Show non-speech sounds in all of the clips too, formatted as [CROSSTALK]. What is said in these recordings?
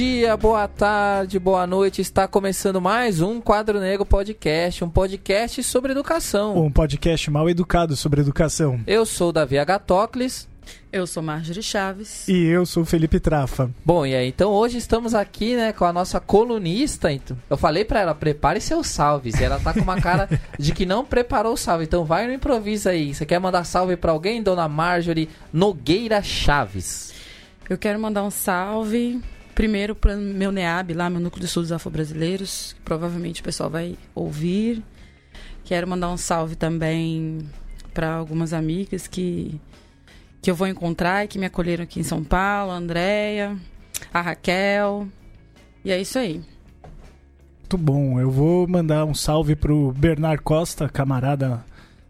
Bom dia, boa tarde, boa noite. Está começando mais um Quadro Negro Podcast, um podcast sobre educação. Um podcast mal educado sobre educação. Eu sou Davi Agatocles. Eu sou Marjorie Chaves. E eu sou Felipe Trafa. Bom, e aí, então hoje estamos aqui, né, com a nossa colunista. Então, eu falei para ela, prepare seus salves. E ela tá com uma cara [LAUGHS] de que não preparou o salve. Então vai no improviso aí. Você quer mandar salve para alguém, dona Marjorie Nogueira Chaves? Eu quero mandar um salve primeiro para meu NEAB, lá, meu Núcleo de Estudos Afro-Brasileiros, que provavelmente o pessoal vai ouvir. Quero mandar um salve também para algumas amigas que, que eu vou encontrar e que me acolheram aqui em São Paulo, a Andréia, a Raquel. E é isso aí. Muito bom. Eu vou mandar um salve pro Bernard Costa, camarada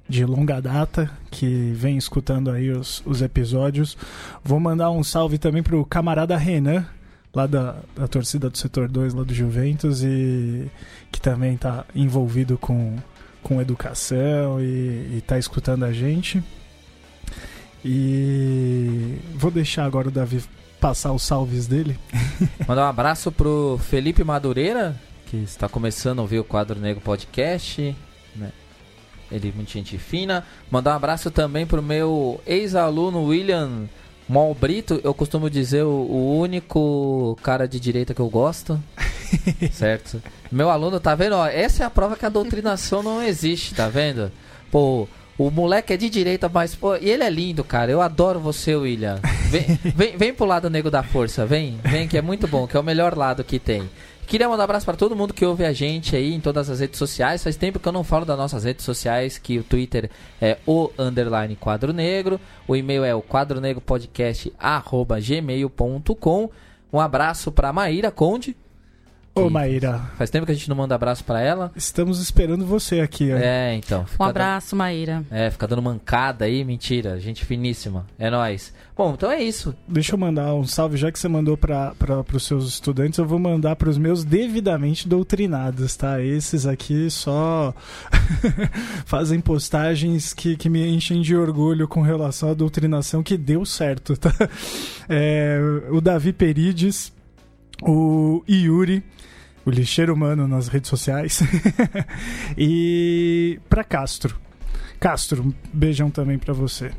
de longa data, que vem escutando aí os, os episódios. Vou mandar um salve também pro camarada Renan, lá da, da torcida do setor 2 lá do Juventus e que também está envolvido com, com educação e está escutando a gente. E vou deixar agora o Davi passar os salves dele. [LAUGHS] Mandar um abraço pro Felipe Madureira, que está começando a ouvir o Quadro Negro Podcast. Né? Ele é muito gente fina. Mandar um abraço também pro meu ex-aluno William Mol Brito, eu costumo dizer o, o, único cara de direita que eu gosto. [LAUGHS] certo? Meu aluno, tá vendo? Ó, essa é a prova que a doutrinação não existe, tá vendo? Pô, o moleque é de direita, mas, pô, e ele é lindo, cara. Eu adoro você, William. Vem, [LAUGHS] vem, vem pro lado nego da força, vem, vem, que é muito bom, que é o melhor lado que tem. Queria mandar um abraço para todo mundo que ouve a gente aí em todas as redes sociais. Faz tempo que eu não falo das nossas redes sociais, que o Twitter é o underline quadro negro, o e-mail é o quadronegropodcast@gmail.com. Um abraço para Maíra Conde. Ô, Maíra. Faz tempo que a gente não manda abraço para ela. Estamos esperando você aqui. É, então. Um abraço, Maíra. É, fica dando mancada aí, mentira. Gente finíssima. É nós. Bom, então é isso. Deixa eu mandar um salve, já que você mandou para os seus estudantes, eu vou mandar para os meus devidamente doutrinados, tá? Esses aqui só [LAUGHS] fazem postagens que, que me enchem de orgulho com relação à doutrinação que deu certo, tá? [LAUGHS] É, o Davi Perides, o Yuri, o lixeiro humano nas redes sociais, [LAUGHS] e para Castro. Castro, um beijão também para você.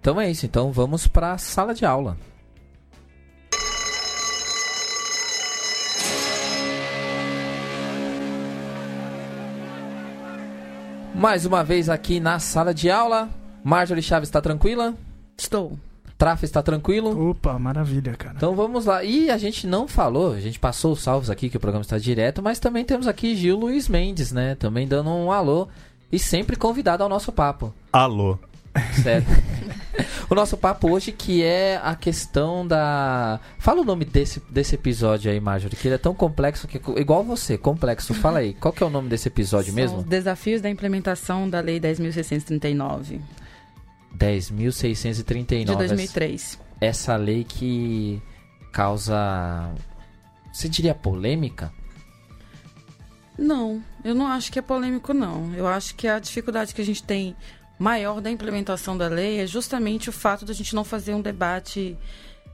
Então é isso, então vamos para a sala de aula. Mais uma vez aqui na sala de aula. Marjorie Chaves está tranquila? Estou. Traf está tranquilo? Opa, maravilha, cara. Então vamos lá. E a gente não falou, a gente passou os salvos aqui que o programa está direto, mas também temos aqui Gil Luiz Mendes, né? Também dando um alô e sempre convidado ao nosso papo. Alô. Certo. [LAUGHS] o nosso papo hoje que é a questão da. Fala o nome desse, desse episódio aí, Marjorie, que ele é tão complexo que. Igual você, complexo. Fala aí, qual que é o nome desse episódio São mesmo? Os desafios da implementação da Lei 10.639. 10.639. De 2003. Essa lei que causa. Você diria polêmica? Não, eu não acho que é polêmico, não. Eu acho que a dificuldade que a gente tem maior da implementação da lei é justamente o fato de a gente não fazer um debate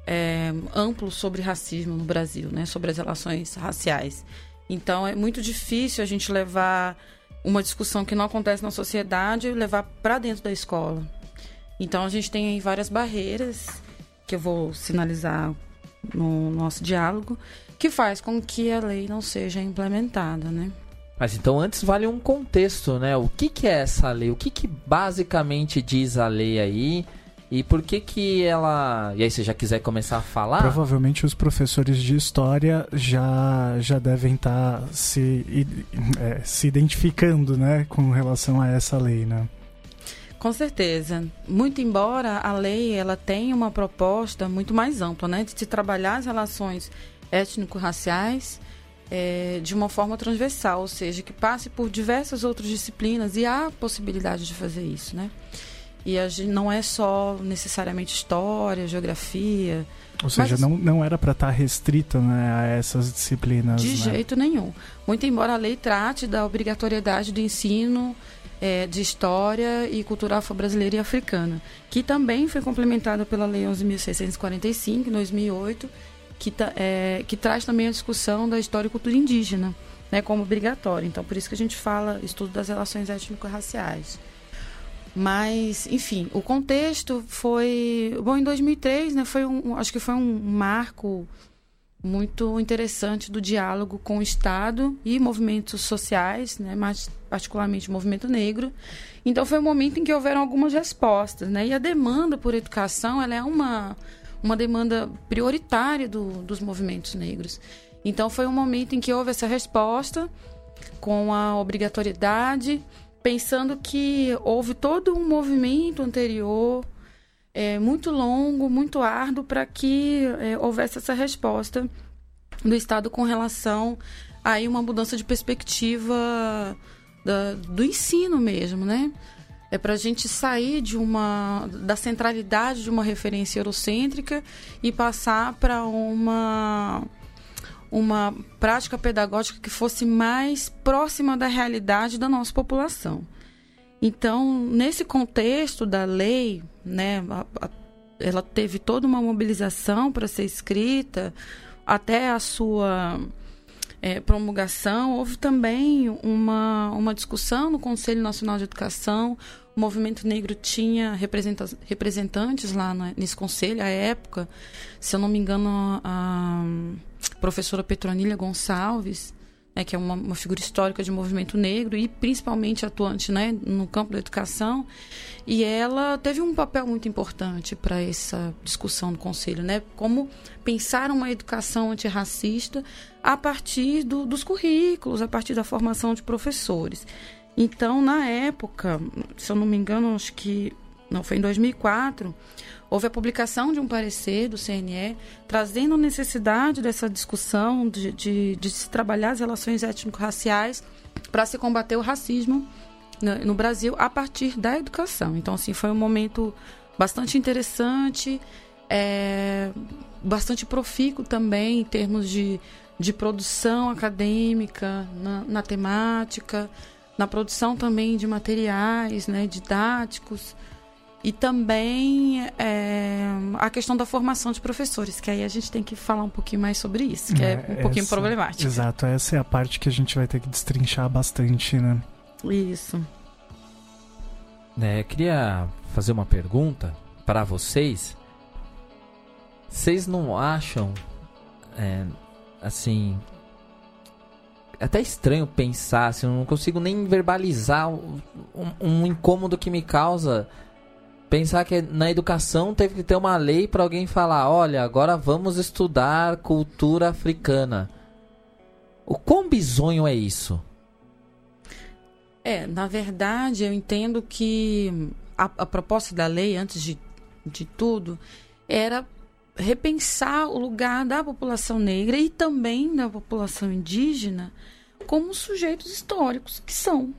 é, amplo sobre racismo no Brasil, né? sobre as relações raciais. Então é muito difícil a gente levar uma discussão que não acontece na sociedade e levar para dentro da escola. Então a gente tem aí várias barreiras que eu vou sinalizar no nosso diálogo que faz com que a lei não seja implementada, né? Mas então antes vale um contexto, né? O que, que é essa lei? O que, que basicamente diz a lei aí? E por que que ela... E aí, se já quiser começar a falar... Provavelmente os professores de história já, já devem estar tá se, é, se identificando, né? Com relação a essa lei, né? Com certeza. Muito embora a lei ela tenha uma proposta muito mais ampla, né? De se trabalhar as relações étnico-raciais é, de uma forma transversal, ou seja, que passe por diversas outras disciplinas e há possibilidade de fazer isso, né? E a gente, não é só necessariamente história, geografia. Ou seja, mas, não, não era para estar tá restrita né, a essas disciplinas. De né? jeito nenhum. Muito embora a lei trate da obrigatoriedade do ensino é, de História e Cultura Afro-Brasileira e Africana, que também foi complementada pela Lei 11.645, em 2008, que, é, que traz também a discussão da história e cultura indígena, né, como obrigatório. Então, por isso que a gente fala estudo das relações étnico-raciais. Mas, enfim, o contexto foi. Bom, em 2003, né, foi um, acho que foi um marco muito interessante do diálogo com o Estado e movimentos sociais, né, mais particularmente o movimento negro. Então, foi um momento em que houveram algumas respostas. Né, e a demanda por educação ela é uma, uma demanda prioritária do, dos movimentos negros. Então, foi um momento em que houve essa resposta com a obrigatoriedade pensando que houve todo um movimento anterior, é, muito longo, muito árduo, para que é, houvesse essa resposta do Estado com relação a uma mudança de perspectiva da, do ensino mesmo, né? É para a gente sair de uma da centralidade de uma referência eurocêntrica e passar para uma uma prática pedagógica que fosse mais próxima da realidade da nossa população. Então, nesse contexto da lei, né, a, a, ela teve toda uma mobilização para ser escrita, até a sua é, promulgação, houve também uma, uma discussão no Conselho Nacional de Educação. O movimento negro tinha representantes lá nesse conselho, à época, se eu não me engano, a, professora Petronília Gonçalves, né, que é uma, uma, figura histórica de movimento negro e principalmente atuante né, no campo da educação. E ela teve um papel muito importante para essa discussão do Conselho, né? Como pensar uma educação antirracista a partir do, dos currículos, a partir da formação de professores. Então, na época, se eu não me engano, acho que não foi em 2004, houve a publicação de um parecer do CNE trazendo a necessidade dessa discussão de, de, de se trabalhar as relações étnico-raciais para se combater o racismo no, no, Brasil a partir da educação. Então, assim, foi um momento bastante interessante, é, bastante profícuo também em termos de, de produção acadêmica na, na temática, na produção também de materiais né, didáticos. E também é, a questão da formação de professores, que aí a gente tem que falar um pouquinho mais sobre isso, que é, é um essa, pouquinho problemático. Exato, essa é a parte que a gente vai ter que destrinchar bastante, né? Isso. É, eu queria fazer uma pergunta para vocês. Vocês não acham, é, assim, é até estranho pensar, assim, eu não consigo nem verbalizar um, um incômodo que me causa pensar que na educação teve que ter uma lei para alguém falar, olha, agora vamos estudar cultura africana. O quão bizonho é isso? É, na verdade, eu entendo que a, a proposta da lei, antes de, de tudo, era repensar o lugar da população negra e também da população indígena como sujeitos históricos que são,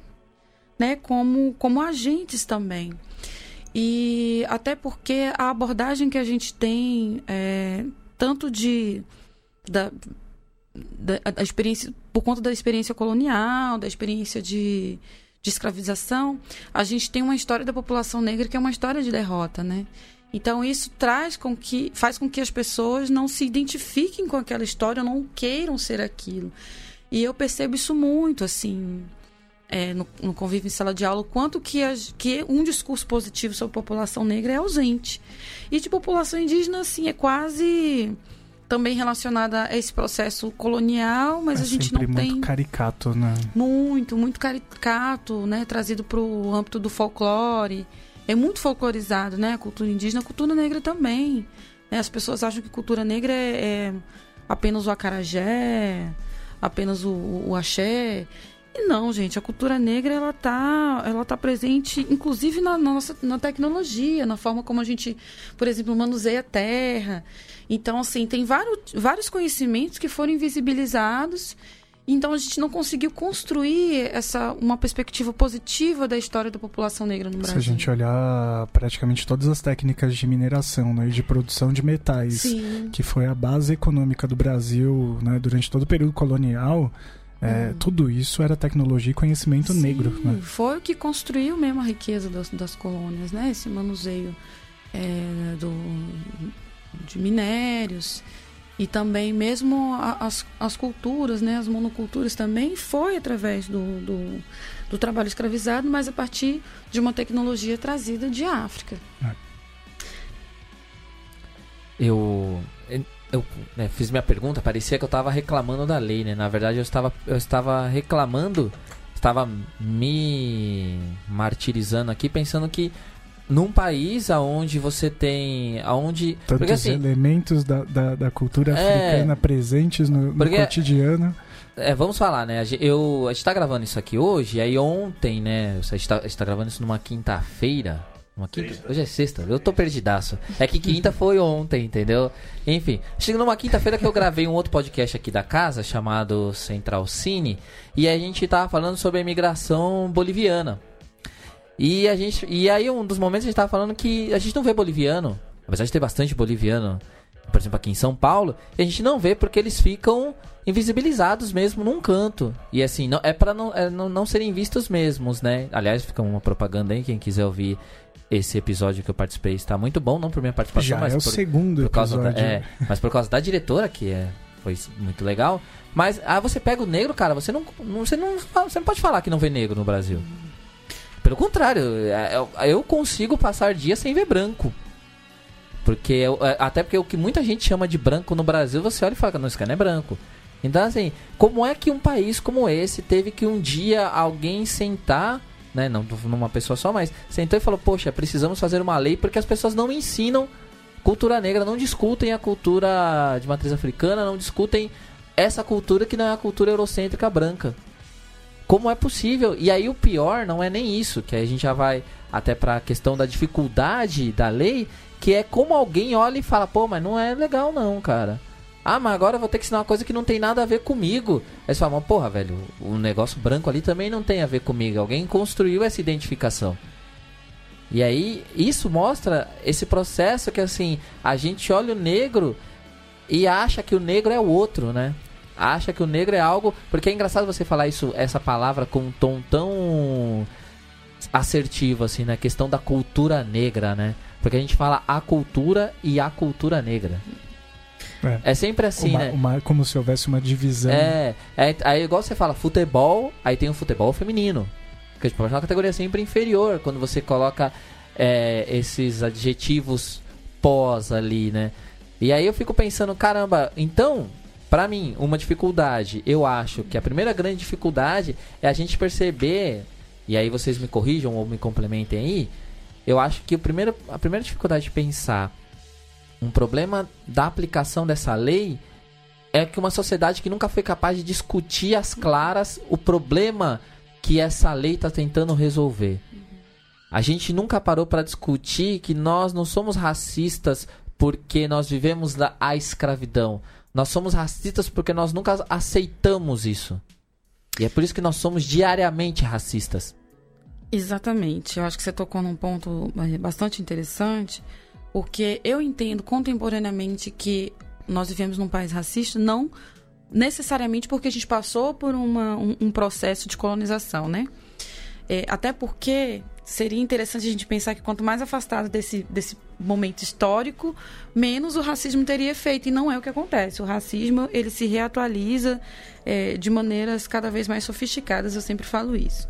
né? Como, como agentes também. E até porque a abordagem que a gente tem, é, tanto de. Da, da, da, experiência, por conta da experiência colonial, da experiência de, de escravização, a gente tem uma história da população negra que é uma história de derrota, né? Então isso traz com que faz com que as pessoas não se identifiquem com aquela história, não queiram ser aquilo. E eu percebo isso muito, assim, é, no, no, convívio em sala de aula, quanto que, a, que um discurso positivo sobre a população negra é ausente. E de população indígena, assim, é quase também relacionada a esse processo colonial, mas é a gente não muito tem muito caricato, né? Muito, muito caricato, né, trazido para o âmbito do folclore. É muito folclorizado, né, a cultura indígena, a cultura negra também. Né? As pessoas acham que cultura negra é, é apenas o acarajé, apenas o, o axé. E não, gente, a cultura negra ela tá, ela tá presente, inclusive na, na nossa na tecnologia, na forma como a gente, por exemplo, manuseia a terra. Então, assim, tem vários, vários conhecimentos que foram invisibilizados. Então a gente não conseguiu construir essa uma perspectiva positiva da história da população negra no Brasil. Se a gente olhar praticamente todas as técnicas de mineração, né, de produção de metais, Sim. que foi a base econômica do Brasil, né, durante todo o período colonial, é, hum. Tudo isso era tecnologia e conhecimento Sim, negro. Né? Foi o que construiu mesmo a riqueza das, das colônias, né? Esse manuseio é, do, de minérios. E também, mesmo as, as culturas, né, as monoculturas também, foi através do, do, do trabalho escravizado, mas a partir de uma tecnologia trazida de África. É. Eu, eu né, fiz minha pergunta, parecia que eu estava reclamando da lei, né? Na verdade, eu estava, eu estava reclamando, estava me martirizando aqui, pensando que num país aonde você tem aonde tantos porque, assim, elementos da, da, da cultura é, africana presentes no, no porque, cotidiano é, vamos falar, né? Eu, a gente tá gravando isso aqui hoje, e aí ontem, né? A gente tá, a gente tá gravando isso numa quinta-feira. Uma quinta? Hoje é sexta, eu tô perdidaço. É que quinta foi ontem, entendeu? Enfim, chegou numa quinta-feira que eu gravei um outro podcast aqui da casa, chamado Central Cine, e a gente tava falando sobre a imigração boliviana. E a gente. E aí um dos momentos a gente tava falando que a gente não vê boliviano, apesar de ter bastante boliviano, por exemplo, aqui em São Paulo, a gente não vê porque eles ficam invisibilizados mesmo num canto. E assim, não, é para não, é, não, não serem vistos mesmos, né? Aliás, fica uma propaganda aí, quem quiser ouvir esse episódio que eu participei está muito bom, não por minha participação, Já mas é o por, segundo por causa episódio. Da, é, mas por causa da diretora, que é, foi muito legal. Mas ah, você pega o negro, cara, você não, não, você não, você não pode falar que não vê negro no Brasil. Pelo contrário, é, é, eu consigo passar dias sem ver branco. Porque é, até porque o que muita gente chama de branco no Brasil, você olha e fala, não, esse cara não é branco. Então, assim, como é que um país como esse teve que um dia alguém sentar, né, não numa pessoa só, mas sentou e falou, poxa, precisamos fazer uma lei porque as pessoas não ensinam cultura negra, não discutem a cultura de matriz africana, não discutem essa cultura que não é a cultura eurocêntrica branca. Como é possível? E aí o pior não é nem isso, que a gente já vai até para a questão da dificuldade da lei, que é como alguém olha e fala, pô, mas não é legal não, cara. Ah, mas agora eu vou ter que ensinar uma coisa que não tem nada a ver comigo. Aí você fala, porra, velho, o negócio branco ali também não tem a ver comigo. Alguém construiu essa identificação. E aí, isso mostra esse processo que, assim, a gente olha o negro e acha que o negro é o outro, né? acha que o negro é algo. Porque é engraçado você falar isso, essa palavra com um tom tão assertivo, assim, na né? questão da cultura negra, né? Porque a gente fala a cultura e a cultura negra. É, é sempre assim, uma, né? Uma, como se houvesse uma divisão. É, é, aí igual você fala futebol, aí tem o futebol feminino. Que tipo, é uma categoria sempre inferior quando você coloca é, esses adjetivos pós ali, né? E aí eu fico pensando, caramba, então para mim, uma dificuldade, eu acho que a primeira grande dificuldade é a gente perceber, e aí vocês me corrijam ou me complementem aí, eu acho que o primeiro, a primeira dificuldade de pensar um problema da aplicação dessa lei é que uma sociedade que nunca foi capaz de discutir às claras o problema que essa lei está tentando resolver. A gente nunca parou para discutir que nós não somos racistas porque nós vivemos a escravidão. Nós somos racistas porque nós nunca aceitamos isso. E é por isso que nós somos diariamente racistas. Exatamente. Eu acho que você tocou num ponto é, bastante interessante, porque eu entendo contemporaneamente que nós vivemos num país racista, não necessariamente porque a gente passou por uma, um, um processo de colonização, né? É, até porque seria interessante a gente pensar que quanto mais afastado desse, desse momento histórico, menos o racismo teria efeito. E não é o que acontece. O racismo ele se reatualiza é, de maneiras cada vez mais sofisticadas, eu sempre falo isso.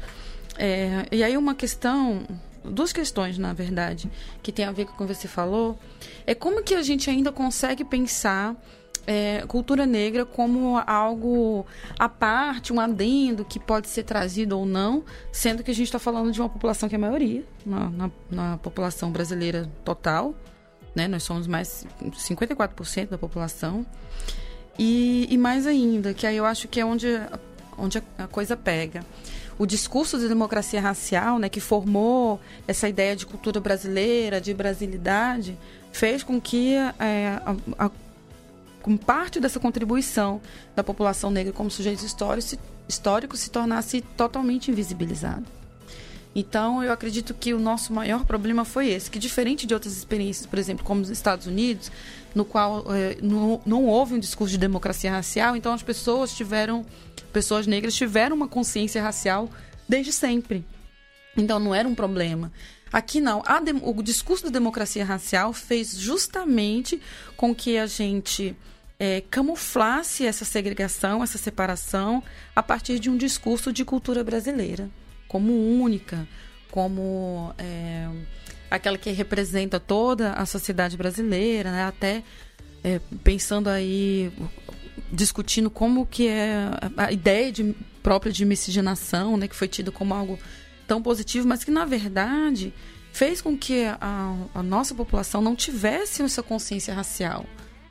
É, e aí uma questão, duas questões, na verdade, que tem a ver com o que você falou, é como que a gente ainda consegue pensar é, cultura negra como algo à parte, um adendo que pode ser trazido ou não, sendo que a gente está falando de uma população que é a maioria, na, na, na população brasileira total, né? Nós somos mais 54% da população. E, e, mais ainda, que aí eu acho que é onde, onde a, coisa pega. O discurso de democracia racial, né, que formou essa ideia de cultura brasileira, de brasilidade, fez com que é, a, a como parte dessa contribuição da população negra como sujeito histórico, histórico se tornasse totalmente invisibilizado. Então, eu acredito que o nosso maior problema foi esse, que diferente de outras experiências, por exemplo, como os Estados Unidos, no qual não, não houve um discurso de democracia racial, então as pessoas tiveram, pessoas negras tiveram uma consciência racial desde sempre. Então, não era um problema. Aqui não. o discurso da democracia racial fez justamente com que a gente é, camuflasse essa segregação, essa separação, a partir de um discurso de cultura brasileira, como única, como é, aquela que representa toda a sociedade brasileira, né? até é, pensando aí, discutindo como que é a ideia de, própria de miscigenação, né? que foi tido como algo tão positivo, mas que na verdade fez com que a, a nossa população não tivesse essa consciência racial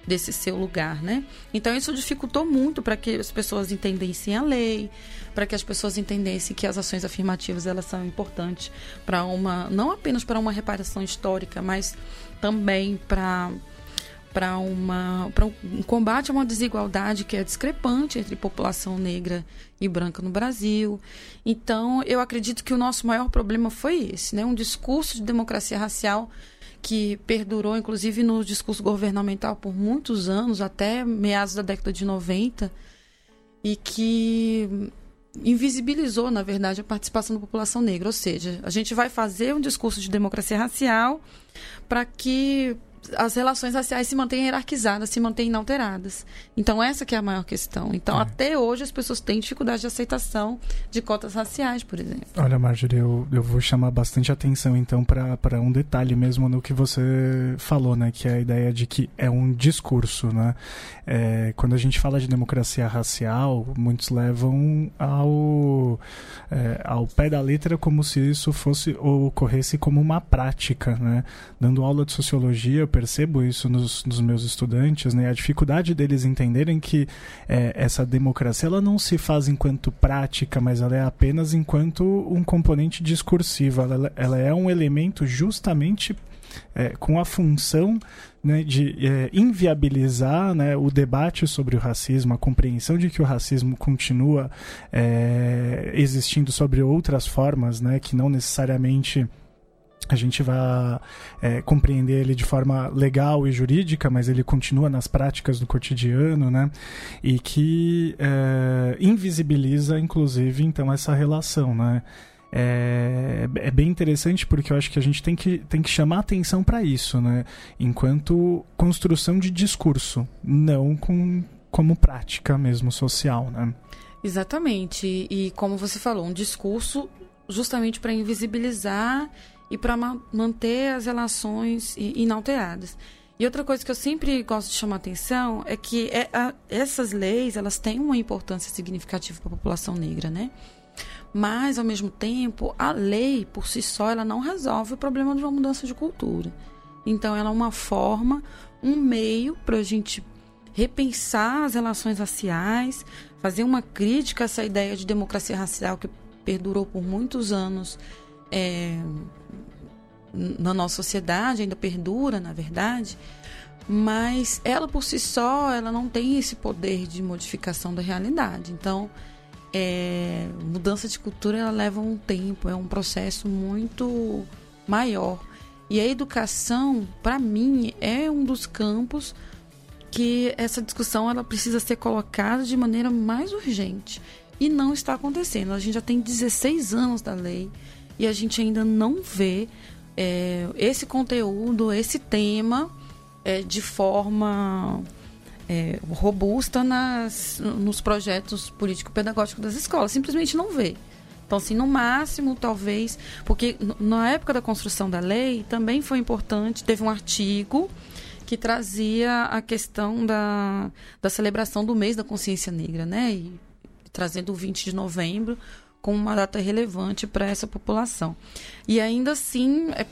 desse seu lugar, né? Então isso dificultou muito para que as pessoas entendessem a lei, para que as pessoas entendessem que as ações afirmativas elas são importantes para uma não apenas para uma reparação histórica, mas também para para um combate a uma desigualdade que é discrepante entre população negra e branca no Brasil. Então, eu acredito que o nosso maior problema foi esse, né? Um discurso de democracia racial que perdurou, inclusive, no discurso governamental por muitos anos, até meados da década de 90, e que invisibilizou, na verdade, a participação da população negra. Ou seja, a gente vai fazer um discurso de democracia racial para que as relações raciais se mantêm hierarquizadas, se mantêm inalteradas. Então, essa que é a maior questão. Então, é. até hoje, as pessoas têm dificuldade de aceitação de cotas raciais, por exemplo. Olha, Marjorie, eu, eu vou chamar bastante atenção, então, para um detalhe mesmo no que você falou, né? Que é a ideia de que é um discurso, né? É, quando a gente fala de democracia racial, muitos levam ao, é, ao pé da letra como se isso fosse ou ocorresse como uma prática, né? Dando aula de sociologia, eu percebo isso nos, nos meus estudantes, né? A dificuldade deles entenderem que é, essa democracia ela não se faz enquanto prática, mas ela é apenas enquanto um componente discursivo. Ela, ela é um elemento justamente é, com a função né, de é, inviabilizar né, o debate sobre o racismo, a compreensão de que o racismo continua é, existindo sobre outras formas, né, que não necessariamente a gente vai é, compreender ele de forma legal e jurídica, mas ele continua nas práticas do cotidiano, né? E que é, invisibiliza, inclusive, então, essa relação, né? É, é, bem interessante porque eu acho que a gente tem que, tem que chamar atenção para isso, né? Enquanto construção de discurso, não com, como prática mesmo social, né? Exatamente. E como você falou, um discurso justamente para invisibilizar e para ma manter as relações inalteradas. E outra coisa que eu sempre gosto de chamar atenção é que é a, essas leis elas têm uma importância significativa para a população negra, né? Mas ao mesmo tempo, a lei por si só ela não resolve o problema de uma mudança de cultura. Então ela é uma forma, um meio para a gente repensar as relações raciais, fazer uma crítica a essa ideia de democracia racial que perdurou por muitos anos é, na nossa sociedade, ainda perdura, na verdade, mas ela por si só, ela não tem esse poder de modificação da realidade. Então, é, mudança de cultura ela leva um tempo, é um processo muito maior. E a educação, para mim, é um dos campos que essa discussão ela precisa ser colocada de maneira mais urgente. E não está acontecendo. A gente já tem 16 anos da lei e a gente ainda não vê é, esse conteúdo, esse tema é, de forma é, robusta nas, nos projetos político-pedagógicos das escolas. Simplesmente não vê. Então, assim, no máximo, talvez, porque na época da construção da lei também foi importante, teve um artigo que trazia a questão da, da celebração do mês da consciência negra, né? E trazendo o 20 de novembro como uma data relevante para essa população. E ainda assim, é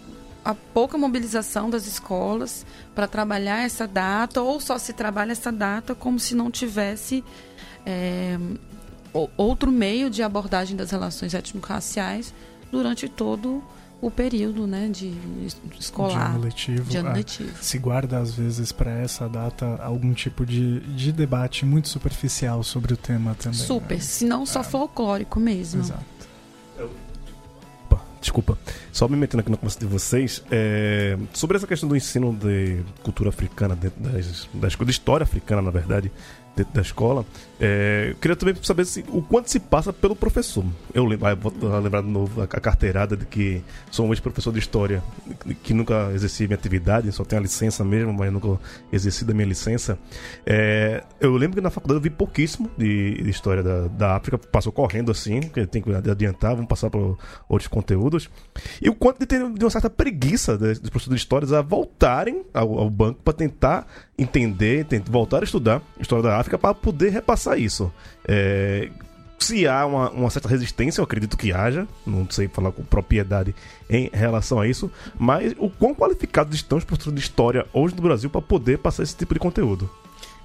a pouca mobilização das escolas para trabalhar essa data, ou só se trabalha essa data como se não tivesse é, outro meio de abordagem das relações étnico-raciais durante todo o período né, de escolar. De ano letivo. De ano é, letivo. se guarda, às vezes, para essa data algum tipo de, de debate muito superficial sobre o tema também. Super, né? se não só é. folclórico mesmo. Exato. Opa, desculpa. Só me metendo aqui na conversa de vocês, é, sobre essa questão do ensino de cultura africana, das, das, da história africana, na verdade, dentro da escola. É, eu queria também saber se, o quanto se passa pelo professor. Eu lembro, ah, vou lembrar de novo a, carteirada de que sou um ex-professor de história, que nunca exerci minha atividade, só tenho a licença mesmo, mas nunca exerci da minha licença. É, eu lembro que na faculdade eu vi pouquíssimo de, de história da, da África, passou correndo assim, que tem que adiantar, vamos passar para outros conteúdos. E o quanto de ter de uma certa preguiça dos professores de histórias a voltarem ao, ao banco para tentar entender, tentar voltar a estudar história da África para poder repassar isso. É, se há uma, uma, certa resistência, eu acredito que haja, não sei falar com propriedade em relação a isso, mas o quão qualificados estão os professores de história hoje no Brasil para poder passar esse tipo de conteúdo?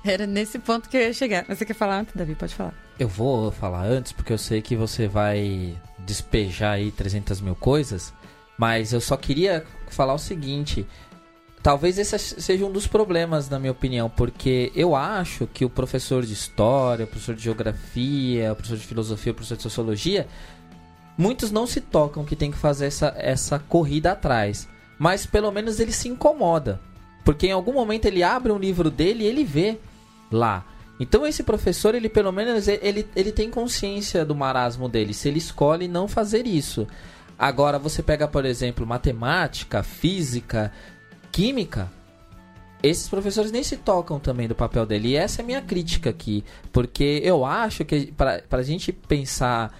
Era nesse ponto que eu ia chegar. Você quer falar antes, Davi? Pode falar. Eu vou falar antes, porque eu sei que você vai despejar aí 300 mil coisas, mas eu só queria falar o seguinte: Talvez esse seja um dos problemas, na minha opinião, porque eu acho que o professor de história, o professor de geografia, o professor de filosofia, o professor de sociologia, muitos não se tocam que tem que fazer essa, essa corrida atrás. Mas pelo menos ele se incomoda. Porque em algum momento ele abre um livro dele e ele vê lá. Então esse professor, ele pelo menos ele, ele tem consciência do marasmo dele, se ele escolhe não fazer isso. Agora você pega, por exemplo, matemática, física, química, esses professores nem se tocam também do papel dele. E essa é a minha crítica aqui. Porque eu acho que para a gente pensar,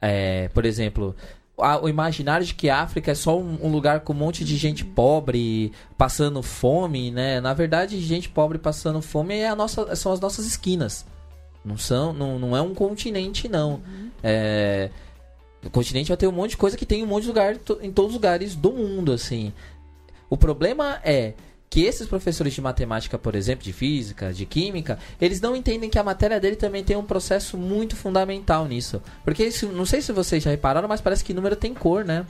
é, por exemplo, a, o imaginário de que a África é só um, um, lugar com um monte de gente pobre passando fome, né? Na verdade, gente pobre passando fome é a nossa, são as nossas esquinas. Não, são, não, não é um continente, não. Uhum. É, o continente vai ter um monte de coisa que tem um monte de lugar em todos os lugares do mundo, assim. O problema é que esses professores de matemática, por exemplo, de física, de química, eles não entendem que a matéria dele também tem um processo muito fundamental nisso. Porque isso, não sei se vocês já repararam, mas parece que número tem cor, né?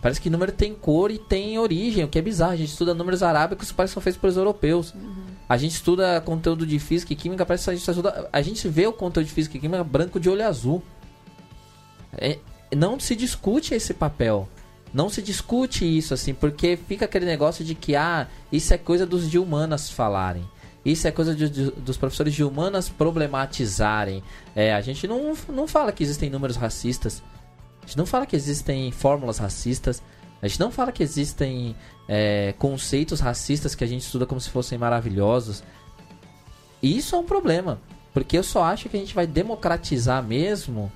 Parece que número tem cor e tem origem, o que é bizarro. A gente estuda números arábicos parece que são feitos pelos europeus. Uhum. A gente estuda conteúdo de física e química, parece que a gente estuda. A gente vê o conteúdo de física e química branco de olho azul. É, não se discute esse papel não se discute isso assim, porque fica aquele negócio de que ah, isso é coisa dos de humanas falarem. Isso é coisa de, de, dos professores de humanas problematizarem. É, a gente não, não fala que existem números racistas. A gente não fala que existem fórmulas racistas. A gente não fala que existem é, conceitos racistas que a gente estuda como se fossem maravilhosos. E isso é um problema. Porque eu só acho que a gente vai democratizar mesmo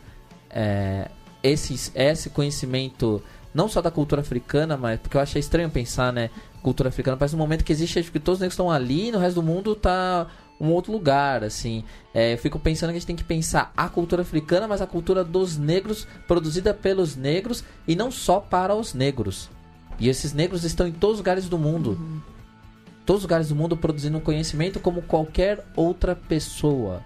é, esse, esse conhecimento não só da cultura africana, mas porque eu achei estranho pensar, né? Cultura africana parece um momento que existe, que todos os negros estão ali, no resto do mundo tá um outro lugar, assim. É, eu fico pensando que a gente tem que pensar a cultura africana, mas a cultura dos negros, produzida pelos negros e não só para os negros. E esses negros estão em todos os lugares do mundo. Uhum. Todos os lugares do mundo produzindo conhecimento como qualquer outra pessoa.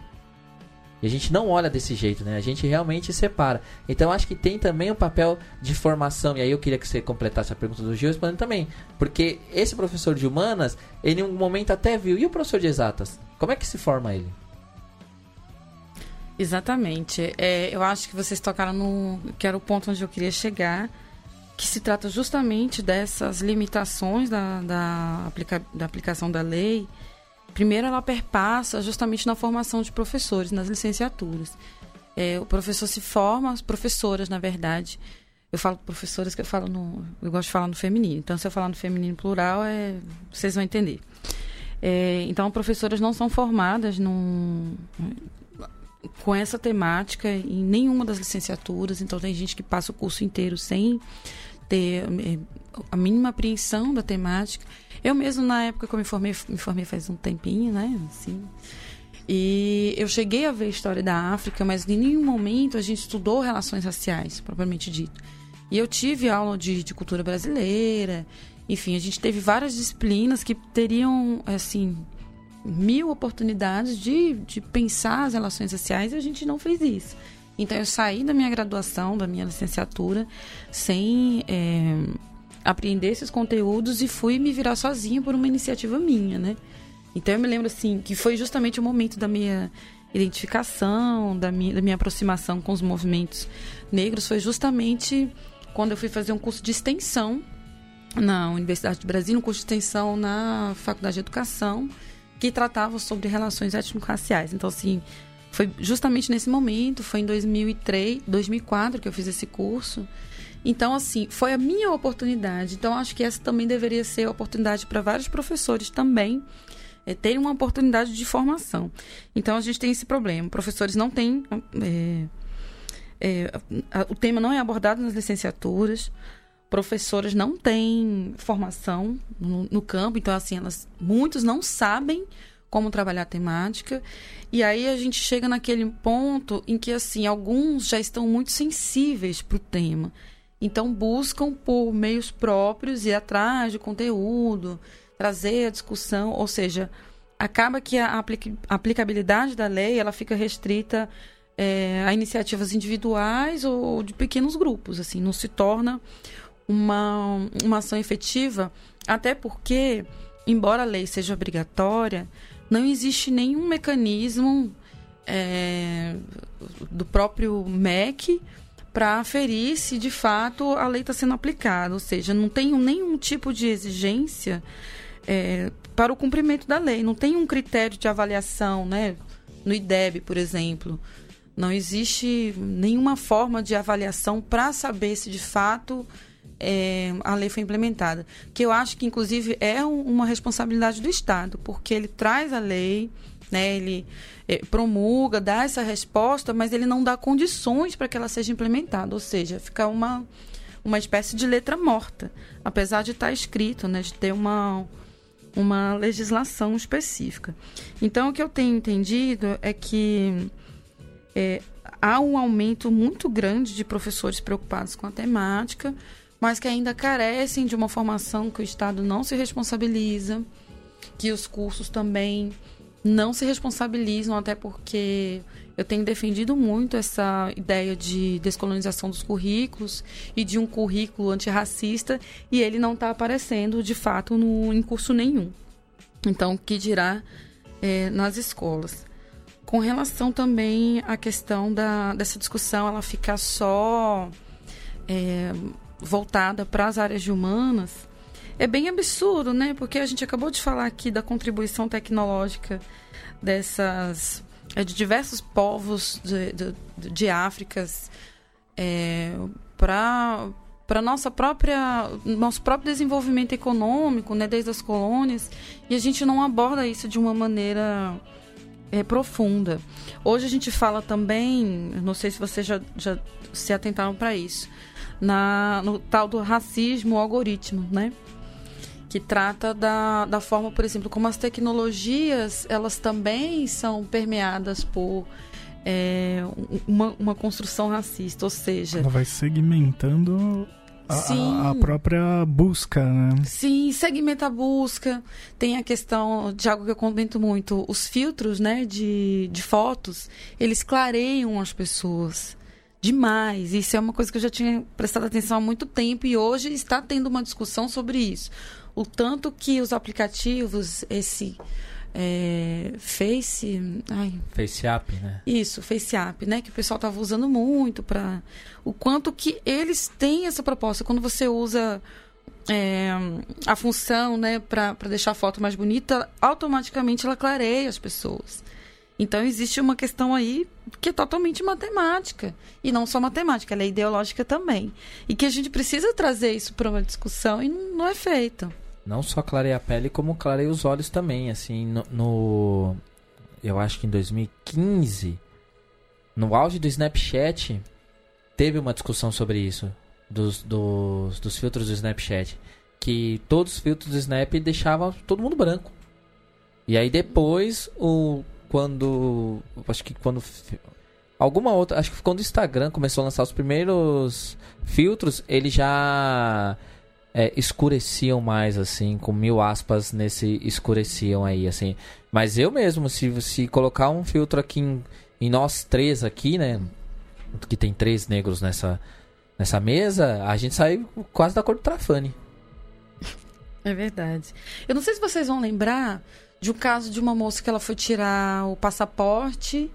E a gente não olha desse jeito, né? A gente realmente separa. Então acho que tem também o um papel de formação. E aí eu queria que você completasse a pergunta do Gil respondendo também. Porque esse professor de humanas, ele em um momento até viu. E o professor de exatas? Como é que se forma ele? Exatamente. É, eu acho que vocês tocaram no. que era o ponto onde eu queria chegar. Que se trata justamente dessas limitações da, da, aplica, da aplicação da lei Primeiro, ela perpassa justamente na formação de professores, nas licenciaturas. É, o professor se forma, as professoras, na verdade. Eu falo professoras que eu falo no. Eu gosto de falar no feminino. Então, se eu falar no feminino plural, é, vocês vão entender. É, então, professoras não são formadas num, com essa temática em nenhuma das licenciaturas. Então, tem gente que passa o curso inteiro sem ter é, a mínima apreensão da temática. Eu mesmo, na época que eu me formei, me formei faz um tempinho, né? Assim. E eu cheguei a ver a história da África, mas em nenhum momento a gente estudou relações raciais, propriamente dito. E eu tive aula de, de cultura brasileira, enfim, a gente teve várias disciplinas que teriam, assim, mil oportunidades de, de pensar as relações raciais e a gente não fez isso. Então eu saí da minha graduação, da minha licenciatura, sem é, apreender esses conteúdos e fui me virar sozinha por uma iniciativa minha, né? Então eu me lembro assim que foi justamente o momento da minha identificação, da minha, da minha aproximação com os movimentos negros, foi justamente quando eu fui fazer um curso de extensão na Universidade do Brasil, um curso de extensão na Faculdade de Educação, que tratava sobre relações étnico-raciais. Então, assim, foi justamente nesse momento, foi em 2003, 2004 que eu fiz esse curso. Então, assim, foi a minha oportunidade. Então, acho que essa também deveria ser a oportunidade para vários professores também é, terem uma oportunidade de formação. Então, a gente tem esse problema. Professores não têm. É, é, a, o tema não é abordado nas licenciaturas. Professoras não têm formação no, no campo, então, assim, elas, muitos não sabem como trabalhar a temática. E aí a gente chega naquele ponto em que, assim, alguns já estão muito sensíveis para o tema. Então buscam por meios próprios ir atrás de conteúdo, trazer a discussão, ou seja, acaba que a aplicabilidade da lei ela fica restrita é, a iniciativas individuais ou de pequenos grupos, assim, não se torna uma, uma ação efetiva, até porque, embora a lei seja obrigatória, não existe nenhum mecanismo é, do próprio MEC para aferir se de fato a lei está sendo aplicada. Ou seja, não tem nenhum tipo de exigência é, para o cumprimento da lei. Não tem um critério de avaliação, né? No IDEB, por exemplo. Não existe nenhuma forma de avaliação para saber se de fato é, a lei foi implementada. Que eu acho que, inclusive, é um, uma responsabilidade do Estado, porque ele traz a lei, né? Ele é, promulga, dá essa resposta, mas ele não dá condições para que ela seja implementada. Ou seja, fica uma, uma espécie de letra morta, apesar de estar tá escrito, né? De ter uma, uma legislação específica. Então, o que eu tenho entendido é que é, há um aumento muito grande de professores preocupados com a temática, mas que ainda carecem de uma formação que o Estado não se responsabiliza, que os cursos também não se responsabilizam, até porque eu tenho defendido muito essa ideia de descolonização dos currículos e de um currículo antirracista, e ele não está aparecendo, de fato, no, em curso nenhum. Então, o que dirá é, nas escolas? Com relação também à questão da, dessa discussão, ela ficar só é, voltada para as áreas de humanas, é bem absurdo, né? Porque a gente acabou de falar aqui da contribuição tecnológica dessas é, de diversos povos de, de, de Áfricas é, para para nossa própria nosso próprio desenvolvimento econômico, né, desde as colônias, e a gente não aborda isso de uma maneira é, profunda. Hoje a gente fala também, não sei se vocês já, já se atentaram para isso, na, no tal do racismo algoritmo, né? Que trata da, da forma, por exemplo, como as tecnologias elas também são permeadas por é, uma, uma construção racista, ou seja... Ela vai segmentando a, a, própria busca, né? Sim, segmenta a busca. Tem a questão de algo que eu comento muito. Os filtros, né, de, de fotos, eles clareiam as pessoas demais. Isso é uma coisa que eu já tinha prestado atenção há muito tempo e hoje está tendo uma discussão sobre isso o tanto que os aplicativos, esse é, Face. Ai, Face App, né? Isso, Face App, né? Que o pessoal estava usando muito para. O quanto que eles têm essa proposta. Quando você usa é, a função, né, para deixar a foto mais bonita, automaticamente ela clareia as pessoas. Então existe uma questão aí que é totalmente matemática. E não só matemática, ela é ideológica também. E que a gente precisa trazer isso para uma discussão e não é feito. Não só clareia a pele, como clareia os olhos também. Assim, no, no eu acho que em 2015, no auge do Snapchat, teve uma discussão sobre isso. Dos, dos, dos filtros do Snapchat. Que todos os filtros do Snap deixavam todo mundo branco. E aí depois, o quando. Acho que quando. Alguma outra. Acho que quando o Instagram começou a lançar os primeiros filtros, ele já é, escureciam mais, assim, com mil aspas nesse escureciam aí, assim. Mas eu mesmo, se, se colocar um filtro aqui em, em nós três aqui, né? Que tem três negros nessa, nessa mesa, a gente sai quase da cor do Trafani. É verdade. Eu não sei se vocês vão lembrar de um caso de uma moça que ela foi tirar o passaporte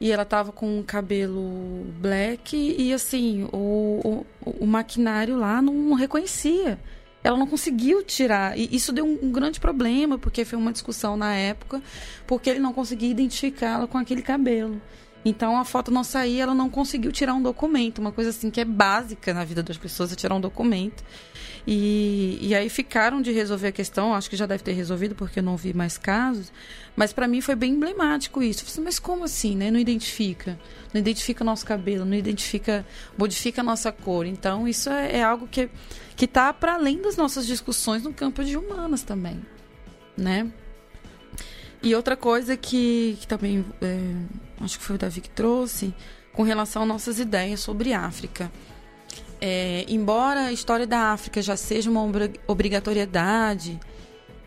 e ela tava com o cabelo black e assim, o, o, o maquinário lá não reconhecia. ela não conseguiu tirar. E isso deu um, um, grande problema, porque foi uma discussão na época, porque ele não conseguia identificá-la com aquele cabelo. Então a foto não saía, ela não conseguiu tirar um documento, uma coisa assim que é básica na vida das pessoas, é tirar um documento. E, e aí ficaram de resolver a questão, acho que já deve ter resolvido porque eu não vi mais casos, mas para mim foi bem emblemático isso. Falei, assim, mas como assim, né? Não identifica, não identifica o nosso cabelo, não identifica, modifica a nossa cor. Então isso é, é algo que que está para além das nossas discussões no campo de humanas também, né? E outra coisa que, que também é, acho que foi o Davi que trouxe, com relação às nossas ideias sobre África. É, embora a história da África já seja uma obrigatoriedade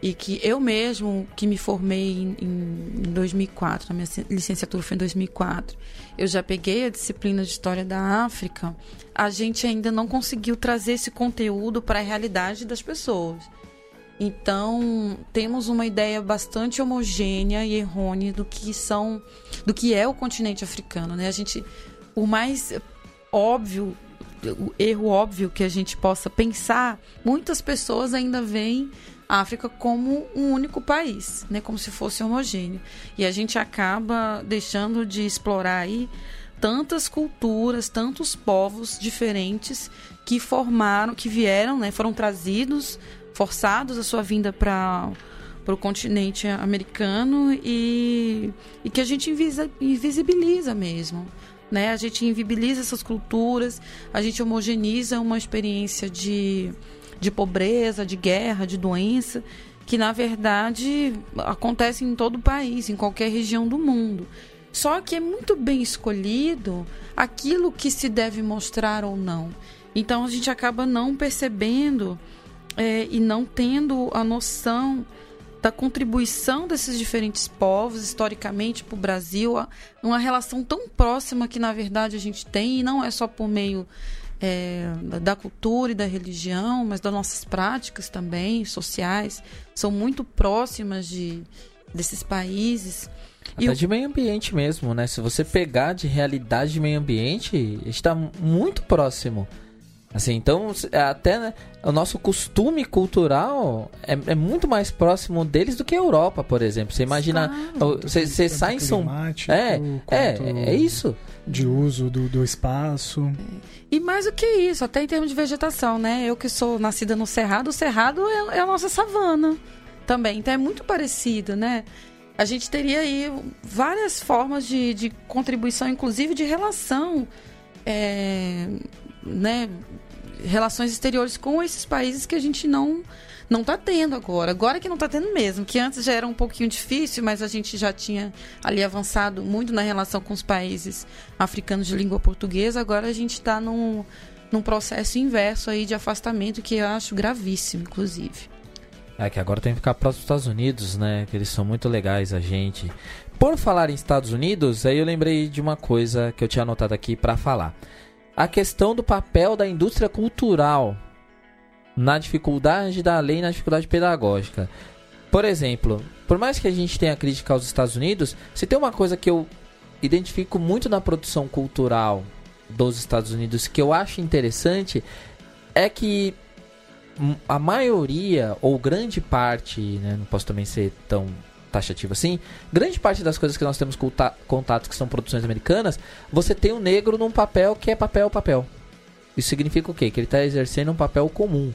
e que eu mesmo que me formei em, em 2004, a minha licenciatura foi em 2004, eu já peguei a disciplina de história da África, a gente ainda não conseguiu trazer esse conteúdo para a realidade das pessoas. Então, temos uma ideia bastante homogênea e errônea do que são, do que é o continente africano, né? A gente, o mais óbvio, erro óbvio que a gente possa pensar, muitas pessoas ainda veem a África como um único país, né? Como se fosse homogêneo. E a gente acaba deixando de explorar aí tantas culturas, tantos povos diferentes que formaram, que vieram, né, foram trazidos forçados a sua vinda para para o continente americano e, e que a gente invisibiliza mesmo. Né? A gente invisibiliza essas culturas, a gente homogeneiza uma experiência de, de pobreza, de guerra, de doença, que na verdade acontece em todo o país, em qualquer região do mundo. Só que é muito bem escolhido aquilo que se deve mostrar ou não. Então a gente acaba não percebendo é, e não tendo a noção da contribuição desses diferentes povos historicamente para o Brasil, uma relação tão próxima que na verdade a gente tem, e não é só por meio é, da cultura e da religião, mas das nossas práticas também sociais, são muito próximas de, desses países. Até e de meio ambiente mesmo, né? Se você pegar de realidade de meio ambiente, está muito próximo. Assim, então, até né, o nosso costume cultural é, é, muito mais próximo deles do que a Europa, por exemplo. Você imagina, você, você sai em São é, é, é isso. De uso do, do espaço. E mais do que isso, até em termos de vegetação, né? Eu que sou nascida no Cerrado, o Cerrado é, é a nossa savana também. Então é muito parecido, né? A gente teria aí várias formas de, de contribuição, inclusive de relação. É, né, relações exteriores com esses países que a gente não não está tendo agora. Agora que não está tendo mesmo, que antes já era um pouquinho difícil, mas a gente já tinha ali avançado muito na relação com os países africanos de língua portuguesa. Agora a gente está num, num processo inverso aí de afastamento que eu acho gravíssimo, inclusive. É que agora tem que ficar próximo dos Estados Unidos, né? Que eles são muito legais a gente. Por falar em Estados Unidos, aí eu lembrei de uma coisa que eu tinha anotado aqui para falar a questão do papel da indústria cultural na dificuldade da lei, na dificuldade pedagógica. Por exemplo, por mais que a gente tenha crítica aos Estados Unidos, se tem uma coisa que eu identifico muito na produção cultural dos Estados Unidos que eu acho interessante é que a maioria ou grande parte, né, não posso também ser tão taxativo assim, grande parte das coisas que nós temos contato que são produções americanas, você tem um negro num papel que é papel papel. Isso significa o quê? Que ele está exercendo um papel comum.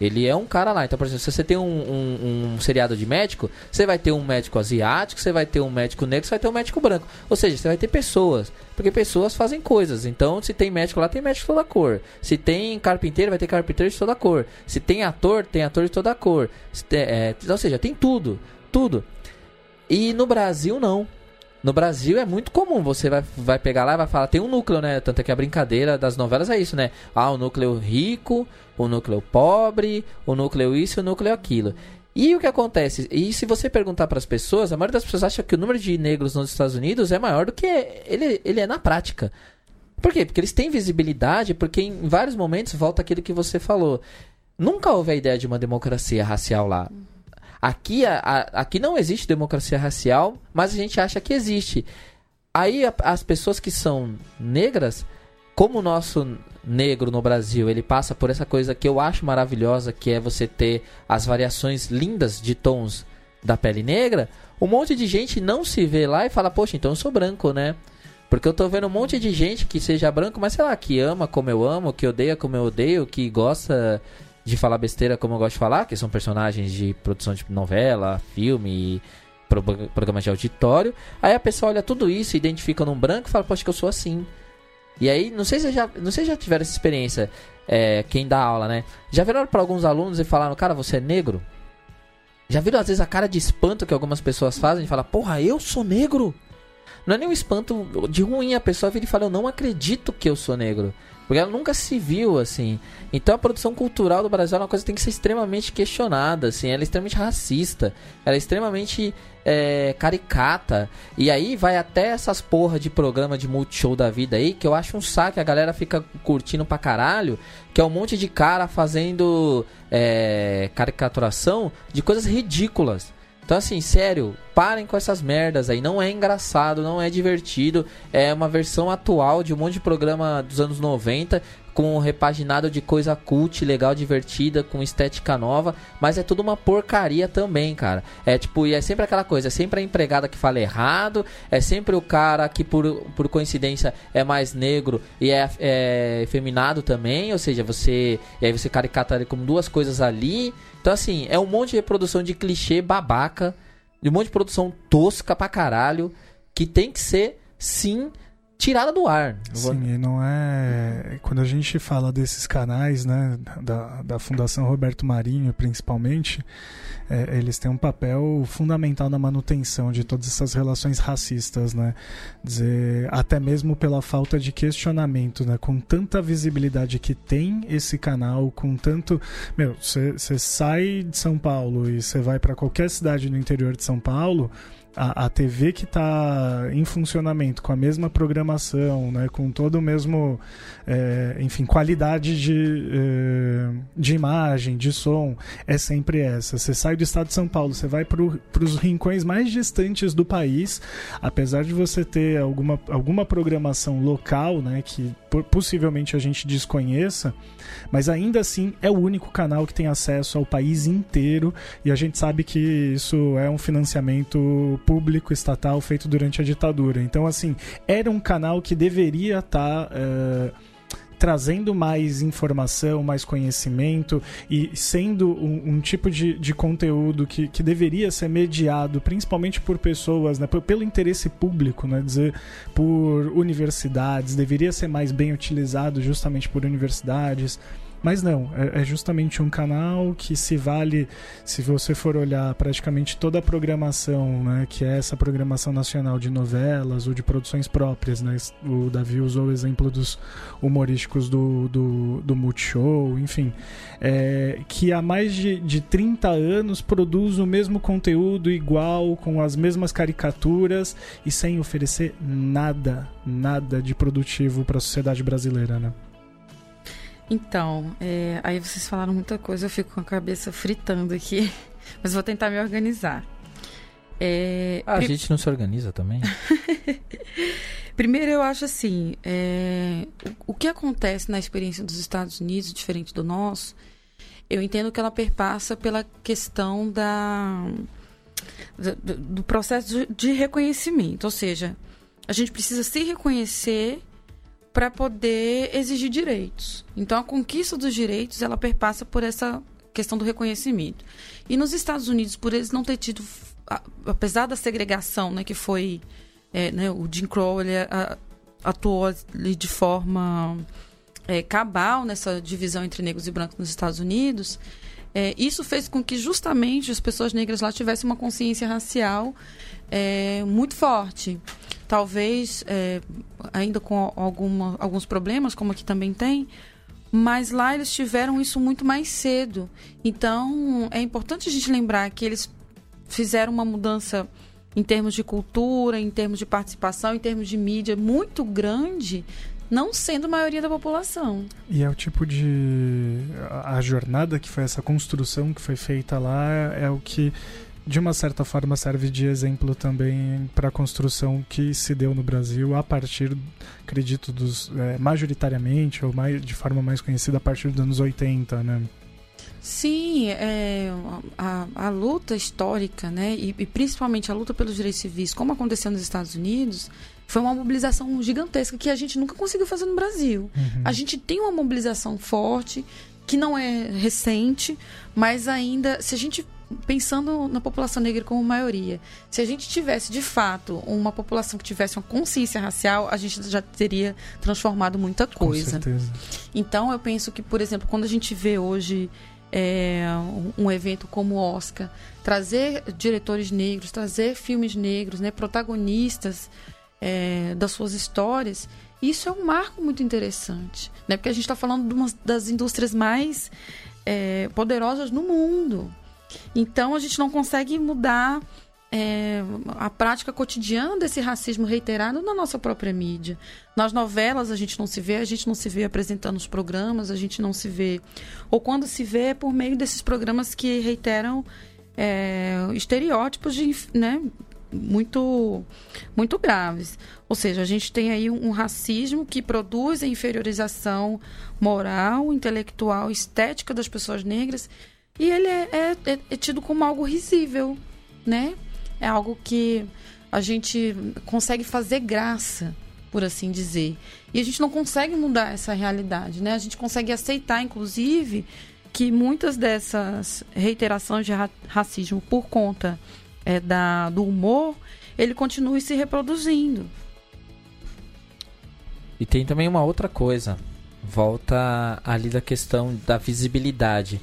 Ele é um cara lá. Então, por exemplo, se você tem um, um, um, seriado de médico, você vai ter um médico asiático, você vai ter um médico negro, você vai ter um médico branco. Ou seja, você vai ter pessoas. Porque pessoas fazem coisas. Então, se tem médico lá, tem médico de toda cor. Se tem carpinteiro, vai ter carpinteiro de toda cor. Se tem ator, tem ator de toda cor. Tem, é, ou seja, tem tudo. Tudo. E no Brasil, não. No Brasil é muito comum, você vai, vai pegar lá e vai falar, tem um núcleo, né? Tanto é que a brincadeira das novelas é isso, né? Ah, o núcleo rico, o núcleo pobre, o núcleo isso o núcleo aquilo. E o que acontece? E se você perguntar para as pessoas, a maioria das pessoas acha que o número de negros nos Estados Unidos é maior do que ele, ele é na prática. Por quê? Porque eles têm visibilidade, porque em vários momentos volta aquilo que você falou. Nunca houve a ideia de uma democracia racial lá. Aqui, a, a, aqui não existe democracia racial, mas a gente acha que existe. Aí a, as pessoas que são negras como o nosso negro no Brasil, ele passa por essa coisa que eu acho maravilhosa, que é você ter as variações lindas de tons da pele negra, um monte de gente não se vê lá e fala, poxa, então eu sou branco, né? Porque eu tô vendo um monte de gente que seja branco, mas sei lá, que ama como eu amo, que odeia como eu odeio, que gosta de falar besteira como eu gosto de falar, que são personagens de produção de novela, filme, pro, programa de auditório. Aí a pessoa olha tudo isso, identifica num branco e fala, poxa, que eu sou assim. E aí, não sei se já, não sei se já tiveram essa experiência, é, quem dá aula, né? Já viram para alguns alunos e falaram, cara, você é negro? Já viram às vezes a cara de espanto que algumas pessoas fazem e falam, porra, eu sou negro? Não é nem um espanto de ruim, a pessoa vira e fala, eu não acredito que eu sou negro. Porque ela nunca se viu assim. Então a produção cultural do Brasil é uma coisa que tem que ser extremamente questionada, assim. Ela é extremamente racista. Ela é extremamente é, caricata. E aí vai até essas porra de programa de multishow da vida aí, que eu acho um saco, a galera fica curtindo pra caralho, que é um monte de cara fazendo é, caricaturação de coisas ridículas. Então, assim, sério, parem com essas merdas aí. Não é engraçado, não é divertido. É uma versão atual de um monte de programa dos anos 90 com repaginado de coisa cult, legal, divertida, com estética nova, mas é tudo uma porcaria também, cara. É tipo, e é sempre aquela coisa, é sempre a empregada que fala errado, é sempre o cara que por, por coincidência é mais negro e é, é efeminado também, ou seja, você e aí você caricata ele como duas coisas ali. Então assim, é um monte de reprodução de clichê babaca, de um monte de produção tosca pra caralho, que tem que ser sim tirada do ar. Sim, e não é. Quando a gente fala desses canais, né, da, da Fundação Roberto Marinho, principalmente, é, eles têm um papel fundamental na manutenção de todas essas relações racistas, né? Dizer, até mesmo pela falta de questionamento, né? Com tanta visibilidade que tem esse canal, com tanto. Meu, você sai de São Paulo e você vai para qualquer cidade no interior de São Paulo a, a TV que está em funcionamento com a mesma programação, né, com todo o mesmo, é, enfim, qualidade de, é, de imagem, de som, é sempre essa. Você sai do estado de São Paulo, você vai para os rincões mais distantes do país, apesar de você ter alguma, alguma programação local, né, que possivelmente a gente desconheça, mas ainda assim é o único canal que tem acesso ao país inteiro e a gente sabe que isso é um financiamento público estatal feito durante a ditadura. Então, assim, era um canal que deveria estar. Tá, uh, trazendo mais informação, mais conhecimento e sendo um, um tipo de, de conteúdo que, que deveria ser mediado principalmente por pessoas, né, pelo interesse público, né, dizer, por universidades, deveria ser mais bem utilizado justamente por universidades. Mas não, é, é, justamente um canal que se vale, se você for olhar praticamente toda a programação, né, que é essa programação nacional de novelas ou de produções próprias, né, o Davi usou o exemplo dos humorísticos do, do, do Multishow, enfim, é, que há mais de, de 30 anos produz o mesmo conteúdo igual, com as mesmas caricaturas e sem oferecer nada, nada de produtivo para a sociedade brasileira, né? Então, é, aí vocês falaram muita coisa, eu fico com a cabeça fritando aqui, [LAUGHS] mas vou tentar me organizar. É, ah, a gente não se organiza também? [LAUGHS] Primeiro, eu acho assim: é, o, o, que acontece na experiência dos Estados Unidos, diferente do nosso, eu entendo que ela perpassa pela questão da, do, do processo de, de reconhecimento. Ou seja, a gente precisa se reconhecer para poder exigir direitos. Então a conquista dos direitos ela perpassa por essa questão do reconhecimento. E nos Estados Unidos, por eles não ter tido, apesar da segregação, né, que foi é, né, o Jim Crow ele atuou de forma é, cabal nessa divisão entre negros e brancos nos Estados Unidos. É, isso fez com que justamente as pessoas negras lá tivessem uma consciência racial é, muito forte talvez é, ainda com alguma, alguns problemas, como aqui também tem, mas lá eles tiveram isso muito mais cedo. Então é importante a gente lembrar que eles fizeram uma mudança em termos de cultura, em termos de participação, em termos de mídia muito grande, não sendo a maioria da população. E é o tipo de. A jornada que foi essa construção que foi feita lá é o que de uma certa forma serve de exemplo também para a construção que se deu no Brasil a partir, acredito, dos é, majoritariamente ou mais, de forma mais conhecida a partir dos anos 80, né? Sim, é, a, a, luta histórica, né, e, e, principalmente a luta pelos direitos civis, como aconteceu nos Estados Unidos, foi uma mobilização gigantesca que a gente nunca conseguiu fazer no Brasil. Uhum. A gente tem uma mobilização forte, que não é recente, mas ainda, se a gente pensando na população negra como maioria, se a gente tivesse de fato uma população que tivesse uma consciência racial, a gente já teria transformado muita coisa. Com certeza. Então eu penso que, por exemplo, quando a gente vê hoje é, um evento como o Oscar, trazer diretores negros, trazer filmes negros, né, protagonistas é, das suas histórias, isso é um marco muito interessante, né? Porque a gente está falando de uma das indústrias mais é, poderosas no mundo. Então a gente não consegue mudar é, a prática cotidiana desse racismo reiterado na nossa própria mídia. Nas novelas a gente não se vê, a gente não se vê apresentando os programas, a gente não se vê. Ou quando se vê é por meio desses programas que reiteram é, estereótipos de, né, muito, muito graves. Ou seja, a gente tem aí um, um racismo que produz a inferiorização moral, intelectual, estética das pessoas negras e ele é, é, é, tido como algo risível, né? É algo que a gente consegue fazer graça, por assim dizer. E a gente não consegue mudar essa realidade, né? A gente consegue aceitar, inclusive, que muitas dessas reiterações de ra racismo por conta é, da, do humor, ele continue se reproduzindo. E tem também uma outra coisa. Volta ali da questão da visibilidade.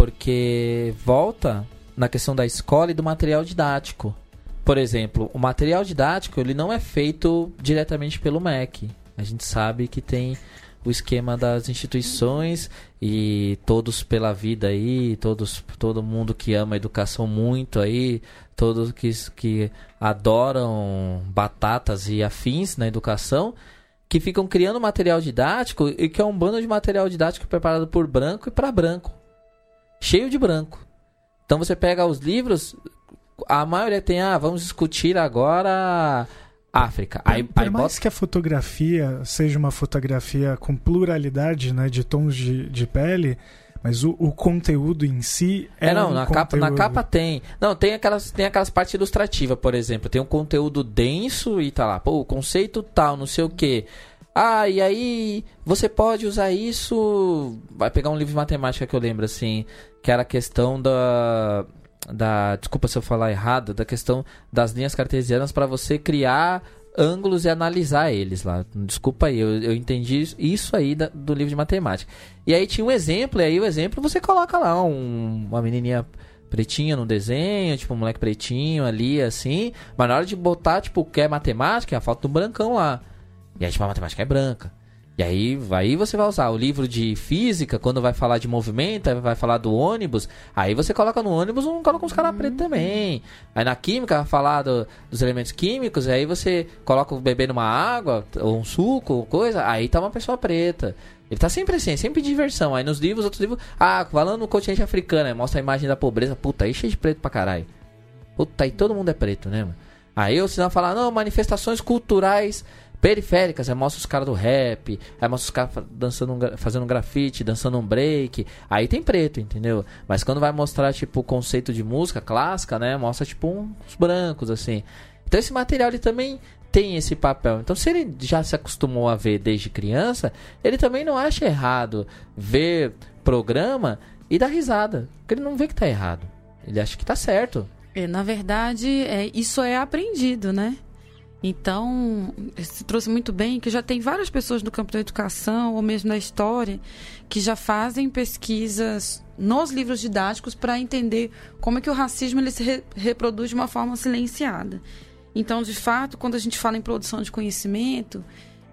Porque volta na questão da escola e do material didático. Por exemplo, o material didático ele não é feito diretamente pelo MEC. A gente sabe que tem o esquema das instituições e todos pela vida aí, todos, todo mundo que ama a educação muito aí, todos que, que adoram batatas e afins na educação, que ficam criando material didático e que é um bando de material didático preparado por branco e para branco, cheio de branco. Então você pega os livros, a maioria tem, ah, vamos discutir agora África. Aí, por, aí mais bota... que a fotografia seja uma fotografia com pluralidade né, de tons de, de pele, mas o, o, conteúdo em si é, é não, um na conteúdo... capa na capa tem. Não, tem aquelas tem aquelas partes ilustrativas, por exemplo, tem um conteúdo denso e tá lá, pô, o conceito tal, não sei o quê. Ah, e aí você pode usar isso, vai pegar um livro de matemática que eu lembro assim, que era a questão da da desculpa se eu falar errado, da questão das linhas cartesianas para você criar ângulos e analisar eles lá. Desculpa aí, eu, eu entendi isso aí da, do livro de matemática. E aí tinha um exemplo, e aí o exemplo você coloca lá um, uma menininha pretinha no desenho, tipo um moleque pretinho ali, assim. Mas na hora de botar, tipo, o que é matemática, a falta do brancão lá. E aí, tipo, a matemática é branca. E aí, aí você vai usar o livro de física, quando vai falar de movimento, vai falar do ônibus, aí você coloca no ônibus um coloca uns caras pretos também. Aí na química vai falar do, dos elementos químicos, aí você coloca o bebê numa água, ou um suco, ou coisa, aí tá uma pessoa preta. Ele tá sempre assim, sempre diversão. Aí nos livros, outros livros, ah, falando no continente africano, aí mostra a imagem da pobreza, puta, aí cheio de preto pra caralho. Puta, aí todo mundo é preto, né, mano? Aí o sinal fala, não, manifestações culturais periféricas, aí mostra os caras do rap, aí mostra os caras dançando fazendo um grafite, dançando um break, aí tem preto, entendeu? Mas quando vai mostrar, tipo, o conceito de música clássica, né, mostra, tipo, uns brancos, assim. Então esse material, ele também tem esse papel. Então, se ele já se acostumou a ver desde criança, ele também não acha errado ver programa e dar risada, porque ele não vê que tá errado. Ele acha que tá certo. É, na verdade, é, isso é aprendido, né? Então, se trouxe muito bem que já tem várias pessoas do campo da educação ou mesmo da história que já fazem pesquisas nos livros didáticos para entender como é que o racismo ele se re reproduz de uma forma silenciada. Então, de fato, quando a gente fala em produção de conhecimento,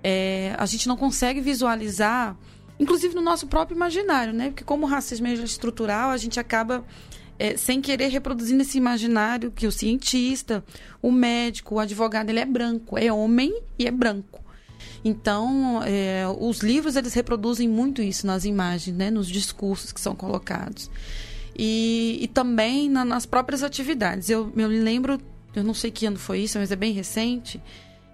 é, a gente não consegue visualizar, inclusive no nosso próprio imaginário, né? Porque como o racismo é estrutural, a gente acaba é, sem querer reproduzindo esse imaginário que o cientista, o médico, o advogado, ele é branco, é homem e é branco. Então, é, os livros eles reproduzem muito isso nas imagens, né, nos discursos que são colocados. e, e também na, nas próprias atividades. Eu, me lembro, eu não sei que ano foi isso, mas é bem recente,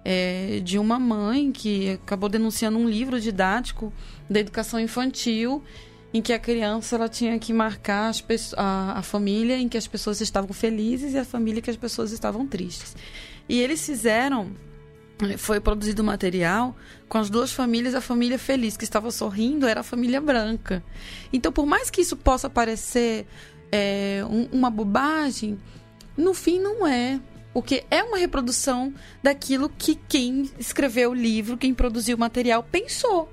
é, de uma mãe que acabou denunciando um livro didático da educação infantil em que a criança ela tinha que marcar a, a família em que as pessoas estavam felizes e a família em que as pessoas estavam tristes. E eles fizeram foi produzido material com as duas famílias, a família feliz que estava sorrindo era a família branca. Então, por mais que isso possa parecer é, um, uma bobagem, no fim não é. Porque é uma reprodução daquilo que quem escreveu o livro, quem produziu o material, pensou.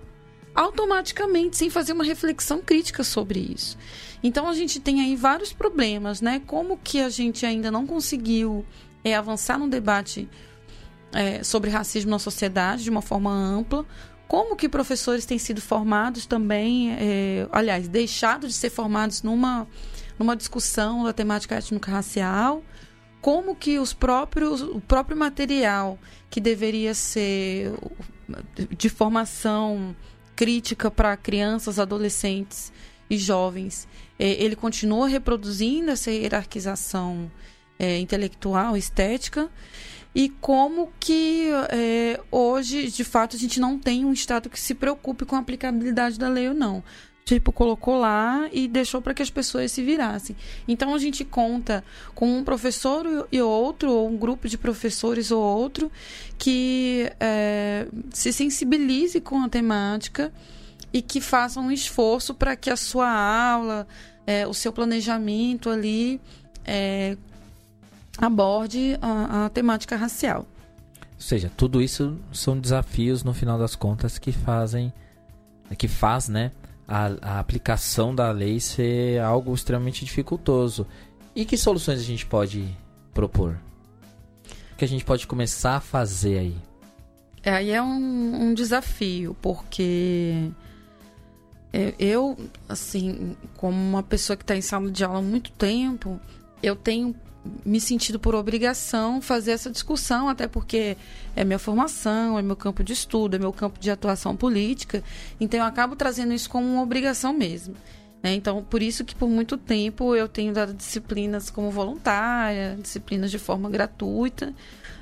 Automaticamente, sem fazer uma reflexão crítica sobre isso. Então a gente tem aí vários problemas, né? Como que a gente ainda não conseguiu é, avançar no debate é, sobre racismo na sociedade de uma forma ampla, como que professores têm sido formados também, é, aliás, deixado de ser formados numa, numa discussão da temática étnico-racial, como que os próprios, o próprio material que deveria ser de formação crítica para crianças, adolescentes e jovens, é, ele continua reproduzindo essa hierarquização é, intelectual, estética, e como que é, hoje, de fato, a gente não tem um Estado que se preocupe com a aplicabilidade da lei ou não. Tipo, colocou lá e deixou para que as pessoas se virassem. Então, a gente conta com um professor e outro, ou um grupo de professores ou outro, que é, se sensibilize com a temática e que faça um esforço para que a sua aula, é, o seu planejamento ali, é, aborde a, a temática racial. Ou seja, tudo isso são desafios no final das contas que fazem, que faz, né, a, a aplicação da lei ser algo extremamente dificultoso. E que soluções a gente pode propor? O que a gente pode começar a fazer aí? É, aí é um, um desafio, porque é, eu, assim, como uma pessoa que está em sala de aula há muito tempo, eu tenho me sentido por obrigação fazer essa discussão, até porque é minha formação, é meu campo de estudo, é meu campo de atuação política, então eu acabo trazendo isso como uma obrigação mesmo. Né? Então, por isso que por muito tempo eu tenho dado disciplinas como voluntária, disciplinas de forma gratuita,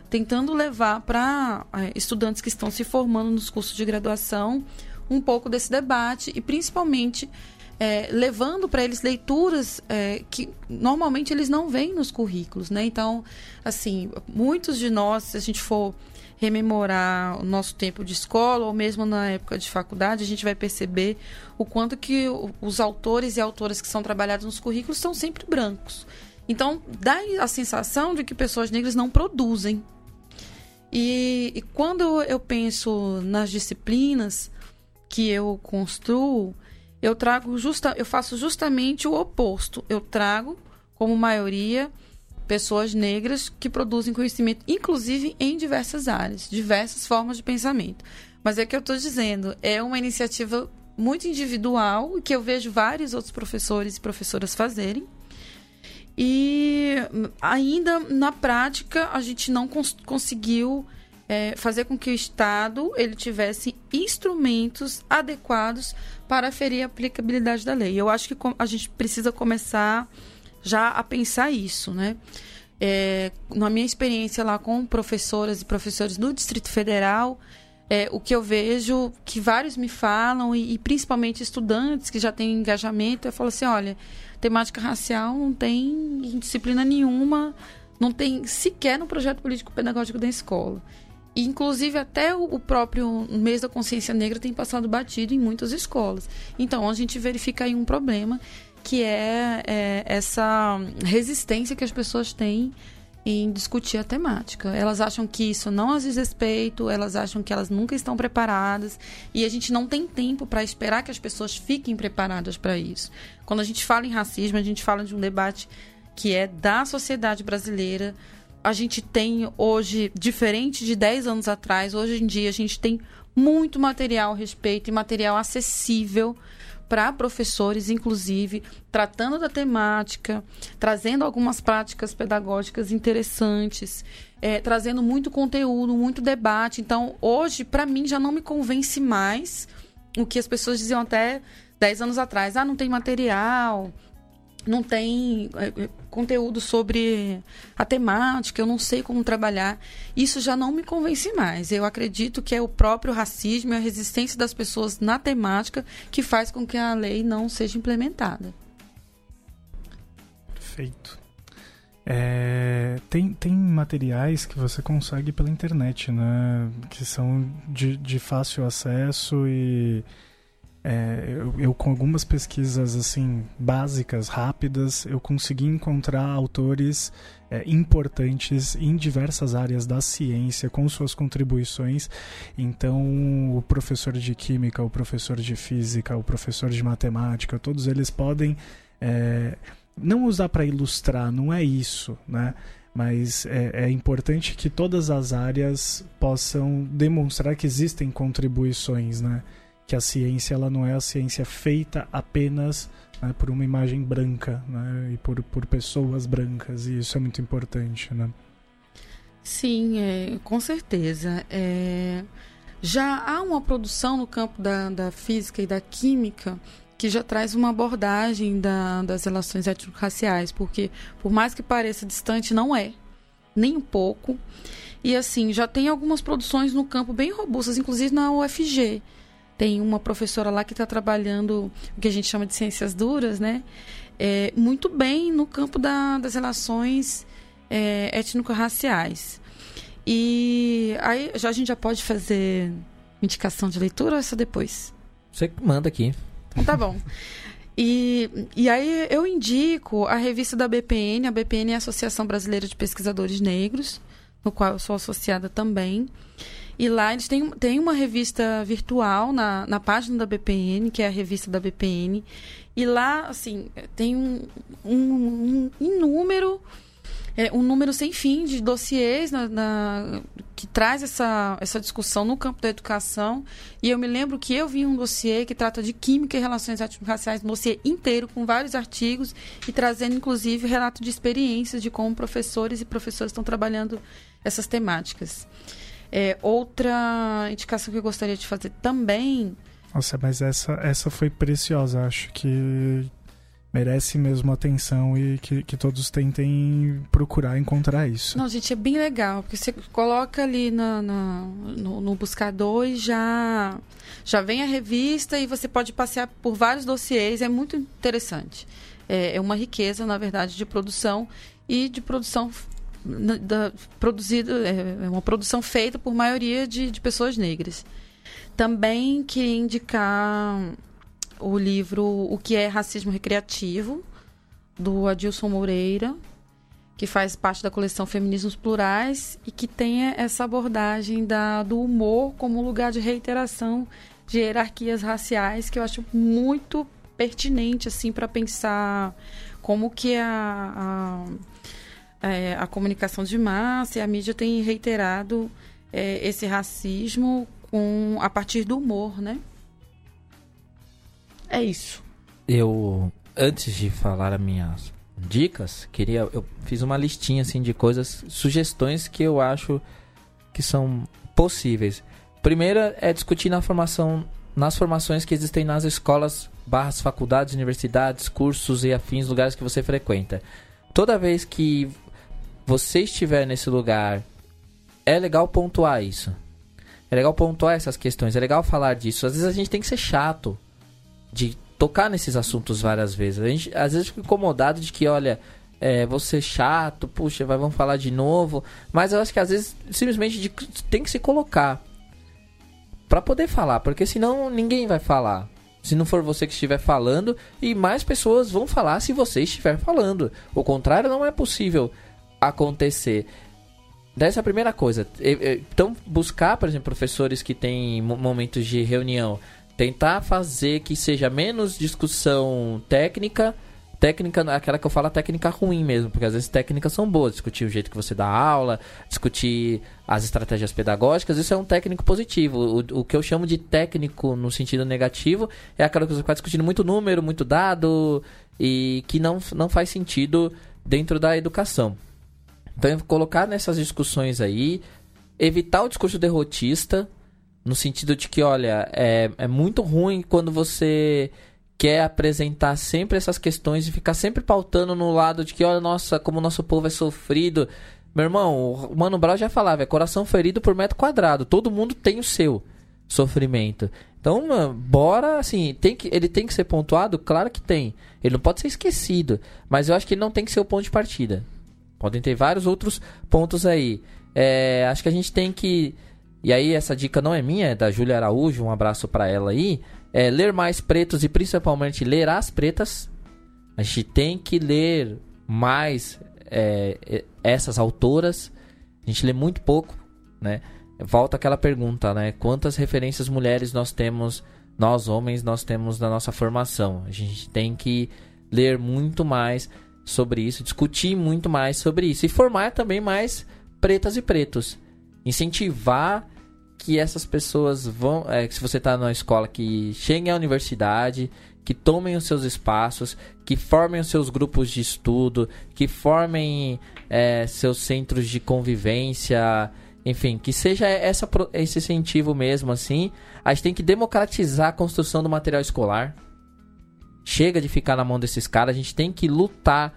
tentando levar para é, estudantes que estão se formando nos cursos de graduação um pouco desse debate e principalmente é, levando para eles leituras é, que normalmente eles não veem nos currículos, né? Então, assim, muitos de nós, se a gente for rememorar o nosso tempo de escola ou mesmo na época de faculdade, a gente vai perceber o quanto que os autores e autoras que são trabalhados nos currículos são sempre brancos. Então, dá a sensação de que pessoas negras não produzem. E, e quando eu penso nas disciplinas que eu construo, eu trago justa, eu faço justamente o oposto. Eu trago como maioria pessoas negras que produzem conhecimento, inclusive em diversas áreas, diversas formas de pensamento. Mas é que eu estou dizendo, é uma iniciativa muito individual que eu vejo vários outros professores e professoras fazerem. E ainda na prática a gente não cons conseguiu é, fazer com que o Estado ele tivesse instrumentos adequados para ferir a aplicabilidade da lei. Eu acho que a gente precisa começar já a pensar isso, né? É, na minha experiência lá com professoras e professores do Distrito Federal, é, o que eu vejo que vários me falam, e, e, principalmente estudantes que já têm engajamento, é falar assim, olha, temática racial não tem disciplina nenhuma, não tem sequer no projeto político pedagógico da escola. Inclusive, até o próprio mês da consciência negra tem passado batido em muitas escolas. Então, a gente verifica aí um problema que é, é essa resistência que as pessoas têm em discutir a temática. Elas acham que isso não as diz respeito, elas acham que elas nunca estão preparadas e a gente não tem tempo para esperar que as pessoas fiquem preparadas para isso. Quando a gente fala em racismo, a gente fala de um debate que é da sociedade brasileira, a gente tem hoje, diferente de 10 anos atrás, hoje em dia a gente tem muito material a respeito e material acessível para professores, inclusive, tratando da temática, trazendo algumas práticas pedagógicas interessantes, é, trazendo muito conteúdo, muito debate. Então, hoje, para mim, já não me convence mais o que as pessoas diziam até 10 anos atrás. Ah, não tem material, não tem é, é, conteúdo sobre a temática, eu não sei como trabalhar. Isso já não me convence mais. Eu acredito que é o próprio racismo e a resistência das pessoas na temática que faz com que a lei não seja implementada. Perfeito. É, tem, tem materiais que você consegue pela internet, né? Que são de, de fácil acesso e é, eu, eu, com algumas pesquisas assim básicas, rápidas, eu consegui encontrar autores é, importantes em diversas áreas da ciência com suas contribuições. Então, o professor de química, o professor de física, o professor de matemática, todos eles podem é, não usar para ilustrar, não é isso, né? Mas é, é, importante que todas as áreas possam demonstrar que existem contribuições, né? Que a ciência ela não é a ciência feita apenas né, por uma imagem branca, né? E por, por pessoas brancas, e isso é muito importante, né? Sim, é, com certeza. É, já há uma produção no campo da, da física e da química que já traz uma abordagem da, das relações étnico-raciais, porque por mais que pareça distante, não é, nem um pouco. E assim, já tem algumas produções no campo bem robustas, inclusive na UFG. Tem uma professora lá que está trabalhando o que a gente chama de ciências duras, né? É, muito bem no campo da, das relações é, étnico-raciais. E aí já a gente já pode fazer indicação de leitura ou essa depois? Você manda aqui. Então tá bom. E, e aí eu indico a revista da BPN, a BPN é a Associação Brasileira de Pesquisadores Negros, no qual eu sou associada também. E lá eles têm, têm uma revista virtual na, na página da BPN, que é a revista da BPN. E lá, assim, tem um, um, um inúmero é, um número sem fim de dossiês na, na, que traz essa, essa discussão no campo da educação. E eu me lembro que eu vi um dossiê que trata de química e relações étnico-raciais, um dossiê inteiro, com vários artigos, e trazendo, inclusive, relato de experiências de como professores e professoras estão trabalhando essas temáticas. É, outra indicação que eu gostaria de fazer também. Nossa, mas essa, essa foi preciosa. Acho que merece mesmo atenção e que, que todos tentem procurar encontrar isso. Não, gente, é bem legal, porque você coloca ali na, na no, no, buscador e já, já vem a revista e você pode passear por vários dossiês, é muito interessante. É, é uma riqueza, na verdade, de produção e de produção da, produzida, é, é uma produção feita por maioria de, de pessoas negras. Também queria indicar o livro O que é Racismo Recreativo, do Adilson Moreira, que faz parte da coleção Feminismos Plurais e que tem essa abordagem da, do humor como lugar de reiteração de hierarquias raciais, que eu acho muito pertinente assim para pensar como que a, a, é, a, comunicação de massa e a mídia tem reiterado é, esse racismo com, a partir do humor, né? É isso. Eu, antes de falar as minhas dicas, queria. Eu fiz uma listinha assim de coisas, sugestões que eu acho que são possíveis. Primeira é discutir na formação, nas formações que existem nas escolas, barras, faculdades, universidades, cursos e afins, lugares que você frequenta. Toda vez que você estiver nesse lugar, é legal pontuar isso. É legal pontuar essas questões, é legal falar disso. Às vezes a gente tem que ser chato de tocar nesses assuntos várias vezes. A gente às vezes fica incomodado de que, olha, é, vou ser chato, puxa, vai, vamos falar de novo. Mas eu acho que às vezes simplesmente de, tem que se colocar para poder falar, porque senão ninguém vai falar. Se não for você que estiver falando, e mais pessoas vão falar se você estiver falando. O contrário não é possível acontecer. Dessa primeira coisa. Então, buscar, por exemplo, professores que têm momentos de reunião tentar fazer que seja menos discussão técnica, técnica, aquela que eu falo, técnica ruim mesmo, porque às vezes técnicas são boas, discutir o jeito que você dá aula, discutir as estratégias pedagógicas, isso é um técnico positivo. O, o que eu chamo de técnico no sentido negativo é aquela que você está discutindo muito número, muito dado e que não, não faz sentido dentro da educação. Então, colocar nessas discussões aí, evitar o discurso derrotista, no sentido de que, olha, é, é muito ruim quando você quer apresentar sempre essas questões e ficar sempre pautando no lado de que, olha, nossa, como o nosso povo é sofrido. Meu irmão, o Mano Brown já falava, é coração ferido por metro quadrado. Todo mundo tem o seu sofrimento. Então, bora, assim, tem que, ele tem que ser pontuado? Claro que tem. Ele não pode ser esquecido. Mas eu acho que ele não tem que ser o ponto de partida. Podem ter vários outros pontos aí. É, acho que a gente tem que. E aí, essa dica não é minha, é da Júlia Araújo. Um abraço para ela aí é, ler mais pretos e principalmente ler as pretas. A gente tem que ler mais é, essas autoras. A gente lê muito pouco, né? Volta aquela pergunta, né? Quantas referências mulheres nós temos, nós homens, nós temos na nossa formação? A gente tem que ler muito mais sobre isso, discutir muito mais sobre isso e formar também mais pretas e pretos. Incentivar que essas pessoas vão. É, que se você está na escola, que cheguem à universidade, que tomem os seus espaços, que formem os seus grupos de estudo, que formem é, seus centros de convivência, enfim, que seja essa, esse incentivo mesmo assim. A gente tem que democratizar a construção do material escolar. Chega de ficar na mão desses caras, a gente tem que lutar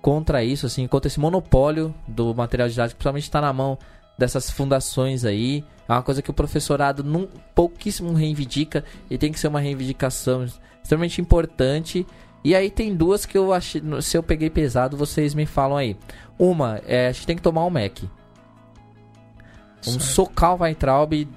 contra isso, assim, contra esse monopólio do material didático, principalmente está na mão dessas fundações aí. É uma coisa que o professorado num, pouquíssimo reivindica e tem que ser uma reivindicação extremamente importante. E aí tem duas que eu achei, se eu peguei pesado, vocês me falam aí. Uma, é, a gente tem que tomar um Mac. Um certo. socar o Weintraub,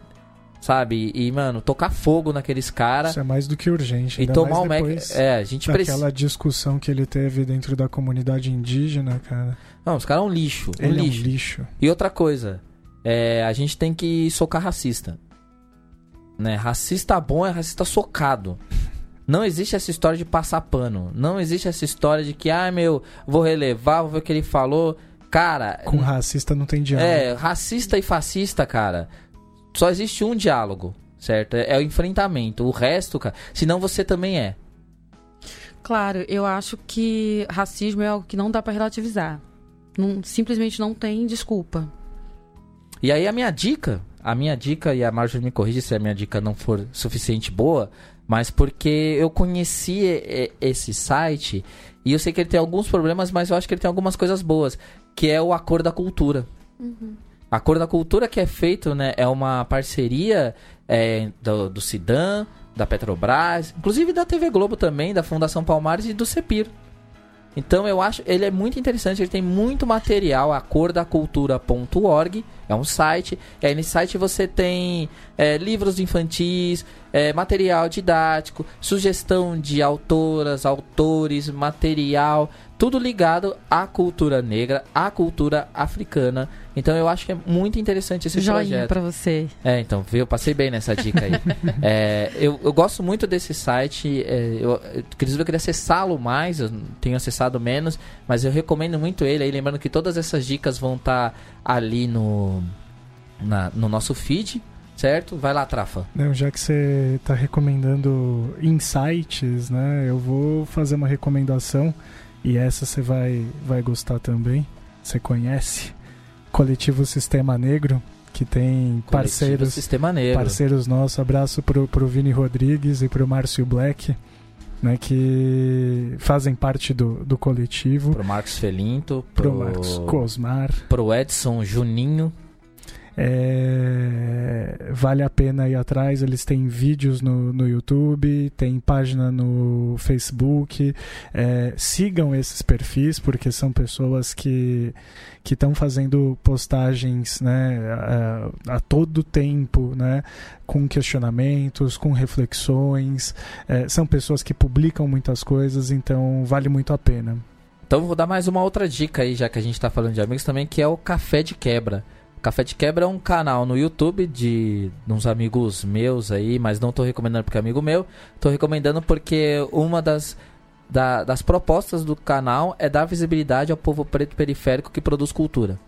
sabe? E, mano, tocar fogo naqueles caras. Isso é mais do que urgente. E tomar o Mac. É, a gente precisa. Aquela discussão que ele teve dentro da comunidade indígena, cara. Não, os caras é um lixo. Um ele lixo. é um lixo. E outra coisa, é, a gente tem que socar racista. Né? Racista bom é racista socado. Não existe essa história de passar pano. Não existe essa história de que, ah, meu, vou relevar, vou ver o que ele falou. Cara. Com racista não tem diálogo. É, racista e fascista, cara. Só existe um diálogo, certo? É, é o enfrentamento. O resto, cara. Senão você também é. Claro, eu acho que racismo é algo que não dá para relativizar. Não, simplesmente não tem desculpa. E aí a minha dica, a minha dica, e a Marjorie me corrige se a minha dica não for suficiente boa, mas porque eu conheci esse site e eu sei que ele tem alguns problemas, mas eu acho que ele tem algumas coisas boas, que é o Acordo da Cultura. Uhum. A Acordo da Cultura que é feito, né, é uma parceria é, do, do Cidan, da Petrobras, inclusive da TV Globo também, da Fundação Palmares e do Cepir. Então eu acho ele é muito interessante, ele tem muito material, acordacultura.org, é um site. Nesse site você tem é, livros infantis, é, material didático, sugestão de autoras, autores, material, tudo ligado à cultura negra, à cultura africana. Então eu acho que é muito interessante esse Joinha projeto. para você. É, então, viu? Passei bem nessa dica aí. [LAUGHS] é, eu, eu gosto muito desse site. É, eu, inclusive, eu queria acessá-lo mais, eu tenho acessado menos, mas eu recomendo muito ele. Aí, lembrando que todas essas dicas vão estar tá ali no, na, no nosso feed certo? Vai lá, Trafa. Não, já que você está recomendando insights, né? Eu vou fazer uma recomendação e essa você vai, vai gostar também. Você conhece? Coletivo Sistema Negro, que tem Coletivo parceiros. Sistema Negro. Parceiros nossos. Abraço pro, pro Vini Rodrigues e pro Márcio Black. Né, que fazem parte do, do coletivo. Pro Marcos Felinto, pro, pro Marcos Cosmar, pro Edson Juninho, é, vale a pena ir atrás. Eles têm vídeos no, no YouTube, tem página no Facebook. É, sigam esses perfis, porque são pessoas que estão fazendo postagens né, a, a, todo tempo, né, com questionamentos, com reflexões. É, são pessoas que publicam muitas coisas, então vale muito a pena. Então vou dar mais uma outra dica aí, já que a gente está falando de amigos também, que é o Café de Quebra. Café de Quebra é um canal no YouTube de, uns amigos meus aí, mas não estou recomendando porque é amigo meu. Estou recomendando porque uma das, da, das propostas do canal é dar visibilidade ao povo preto periférico que produz cultura.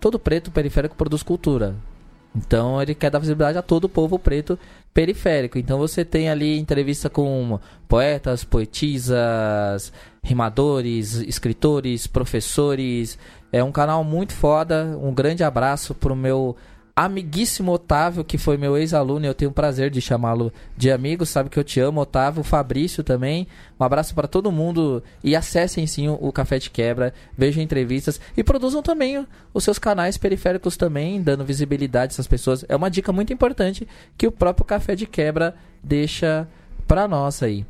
Todo preto periférico produz cultura. Então ele quer dar visibilidade a todo o povo preto periférico. Então você tem ali entrevista com poetas, poetisas, rimadores, escritores, professores, é um canal muito foda. Um grande abraço pro meu amiguíssimo Otávio, que foi meu ex-aluno, eu tenho o prazer de chamá-lo de amigo, sabe que eu te amo, Otávio, Fabrício também. Um abraço para todo mundo e acessem sim o Café de Quebra, vejam entrevistas e produzam também os seus canais periféricos também, dando visibilidade a essas pessoas. É uma dica muito importante que o próprio Café de Quebra deixa para nós aí.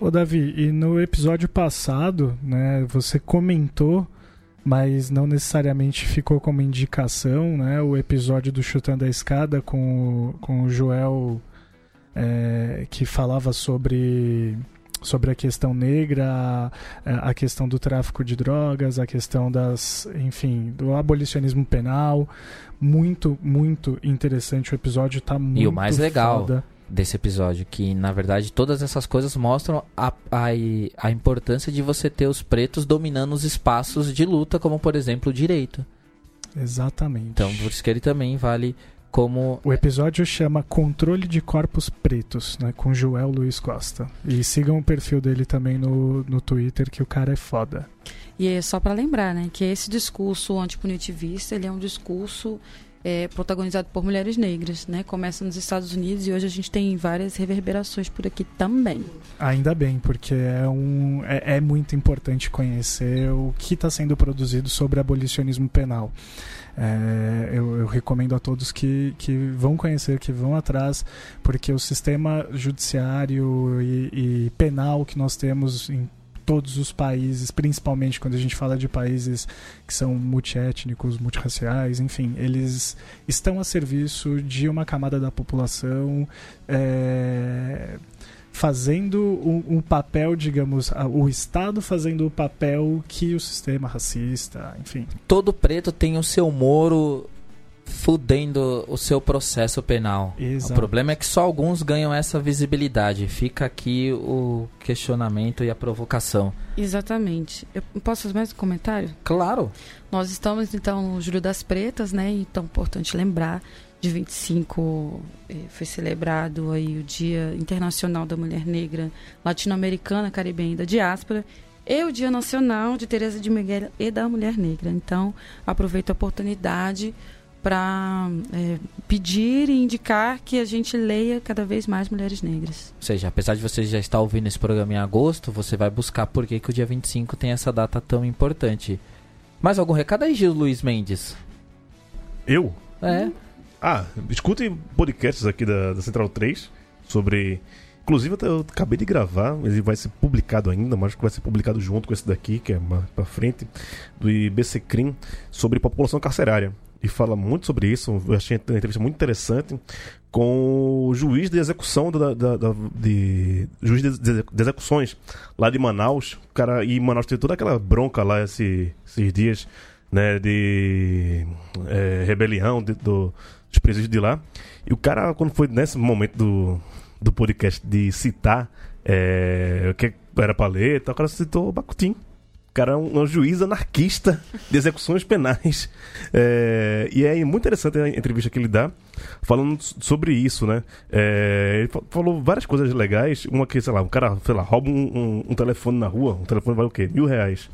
Ô Davi, e no episódio passado, né, você comentou mas não necessariamente ficou como indicação, né? O episódio do Chutando a Escada com o, com o Joel, é, que falava sobre, sobre a questão negra, a, a, questão do tráfico de drogas, a questão das, enfim, do abolicionismo penal. Muito, muito interessante o episódio, tá muito E o mais legal, foda desse episódio, que na verdade todas essas coisas mostram a, a, a importância de você ter os pretos dominando os espaços de luta, como por exemplo o direito. Exatamente. Então por isso que ele também vale como. O episódio chama Controle de Corpos Pretos, né? Com Joel Luiz Costa. E sigam o perfil dele também no, no Twitter, que o cara é foda. E é só para lembrar, né, que esse discurso antipunitivista, ele é um discurso é, protagonizado por mulheres negras, né? Começa nos Estados Unidos e hoje a gente tem várias reverberações por aqui também. Ainda bem, porque é, um, é, é muito importante conhecer o que está sendo produzido sobre abolicionismo penal. É, eu, eu, recomendo a todos que, que vão conhecer, que vão atrás, porque o sistema judiciário e, e penal que nós temos em todos os países, principalmente quando a gente fala de países que são multiétnicos, multirraciais, enfim, eles estão a serviço de uma camada da população. É, fazendo um, papel, digamos, o Estado fazendo o papel que o sistema racista, enfim. Todo preto tem o seu moro fudendo o seu processo penal. Exato. O problema é que só alguns ganham essa visibilidade. Fica aqui o questionamento e a provocação. Exatamente. Eu posso fazer mais um comentário? Claro. Nós estamos então no Júlio das Pretas, né? Então, importante lembrar, de 25 eh, foi celebrado aí o Dia Internacional da Mulher Negra Latino-Americana, Caribenha e da Diáspora e o Dia Nacional de Teresa de Miguel e da Mulher Negra. Então, aproveito a oportunidade para é, pedir e indicar que a gente leia cada vez mais mulheres negras. Ou seja, apesar de você já estar ouvindo esse programa em agosto, você vai buscar por que, que o dia 25 tem essa data tão importante. Mais algum recado aí, Gil Luiz Mendes? Eu? É. Ah, escute podcasts aqui da, da Central 3 sobre. Inclusive, eu acabei de gravar, ele vai ser publicado ainda, mas vai ser publicado junto com esse daqui, que é mais pra frente, do IBC Crim, sobre população carcerária e fala muito sobre isso. Eu achei uma entrevista muito interessante com o juiz de execução da, da, da de juiz de, de, execuções lá de Manaus. O cara e Manaus teve toda aquela bronca lá esse, esses dias, né, de é, rebelião de, do, dos presídios de lá. E o cara quando foi nesse momento do, do podcast de citar é, o que era para ler, o cara citou o cara é um, um, juiz anarquista de execuções penais. É, e é muito interessante a entrevista que ele dá, falando sobre isso, né? É, ele falou várias coisas legais. Uma que, sei lá, um cara, sei lá, rouba um, um, um telefone na rua, um telefone vale o quê? Mil reais.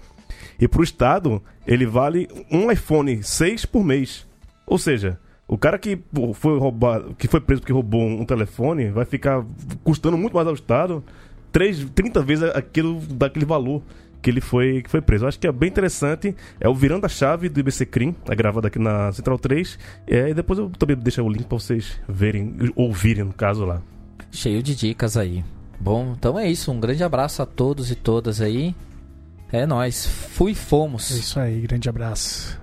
E pro Estado, ele vale um iPhone 6 por mês. Ou seja, o cara que foi roubado, que foi preso porque roubou um telefone, vai ficar custando muito mais ao Estado, 3, 30 vezes aquilo daquele valor que ele foi, que foi preso. Eu acho que é bem interessante. É o Virando a Chave do IBC Crim, é gravado aqui na Central 3. É, e depois eu também deixo o link para vocês verem, ouvirem no caso lá. Cheio de dicas aí. Bom, então é isso. Um grande abraço a todos e todas aí. É nós. Fui fomos. É isso aí, grande abraço.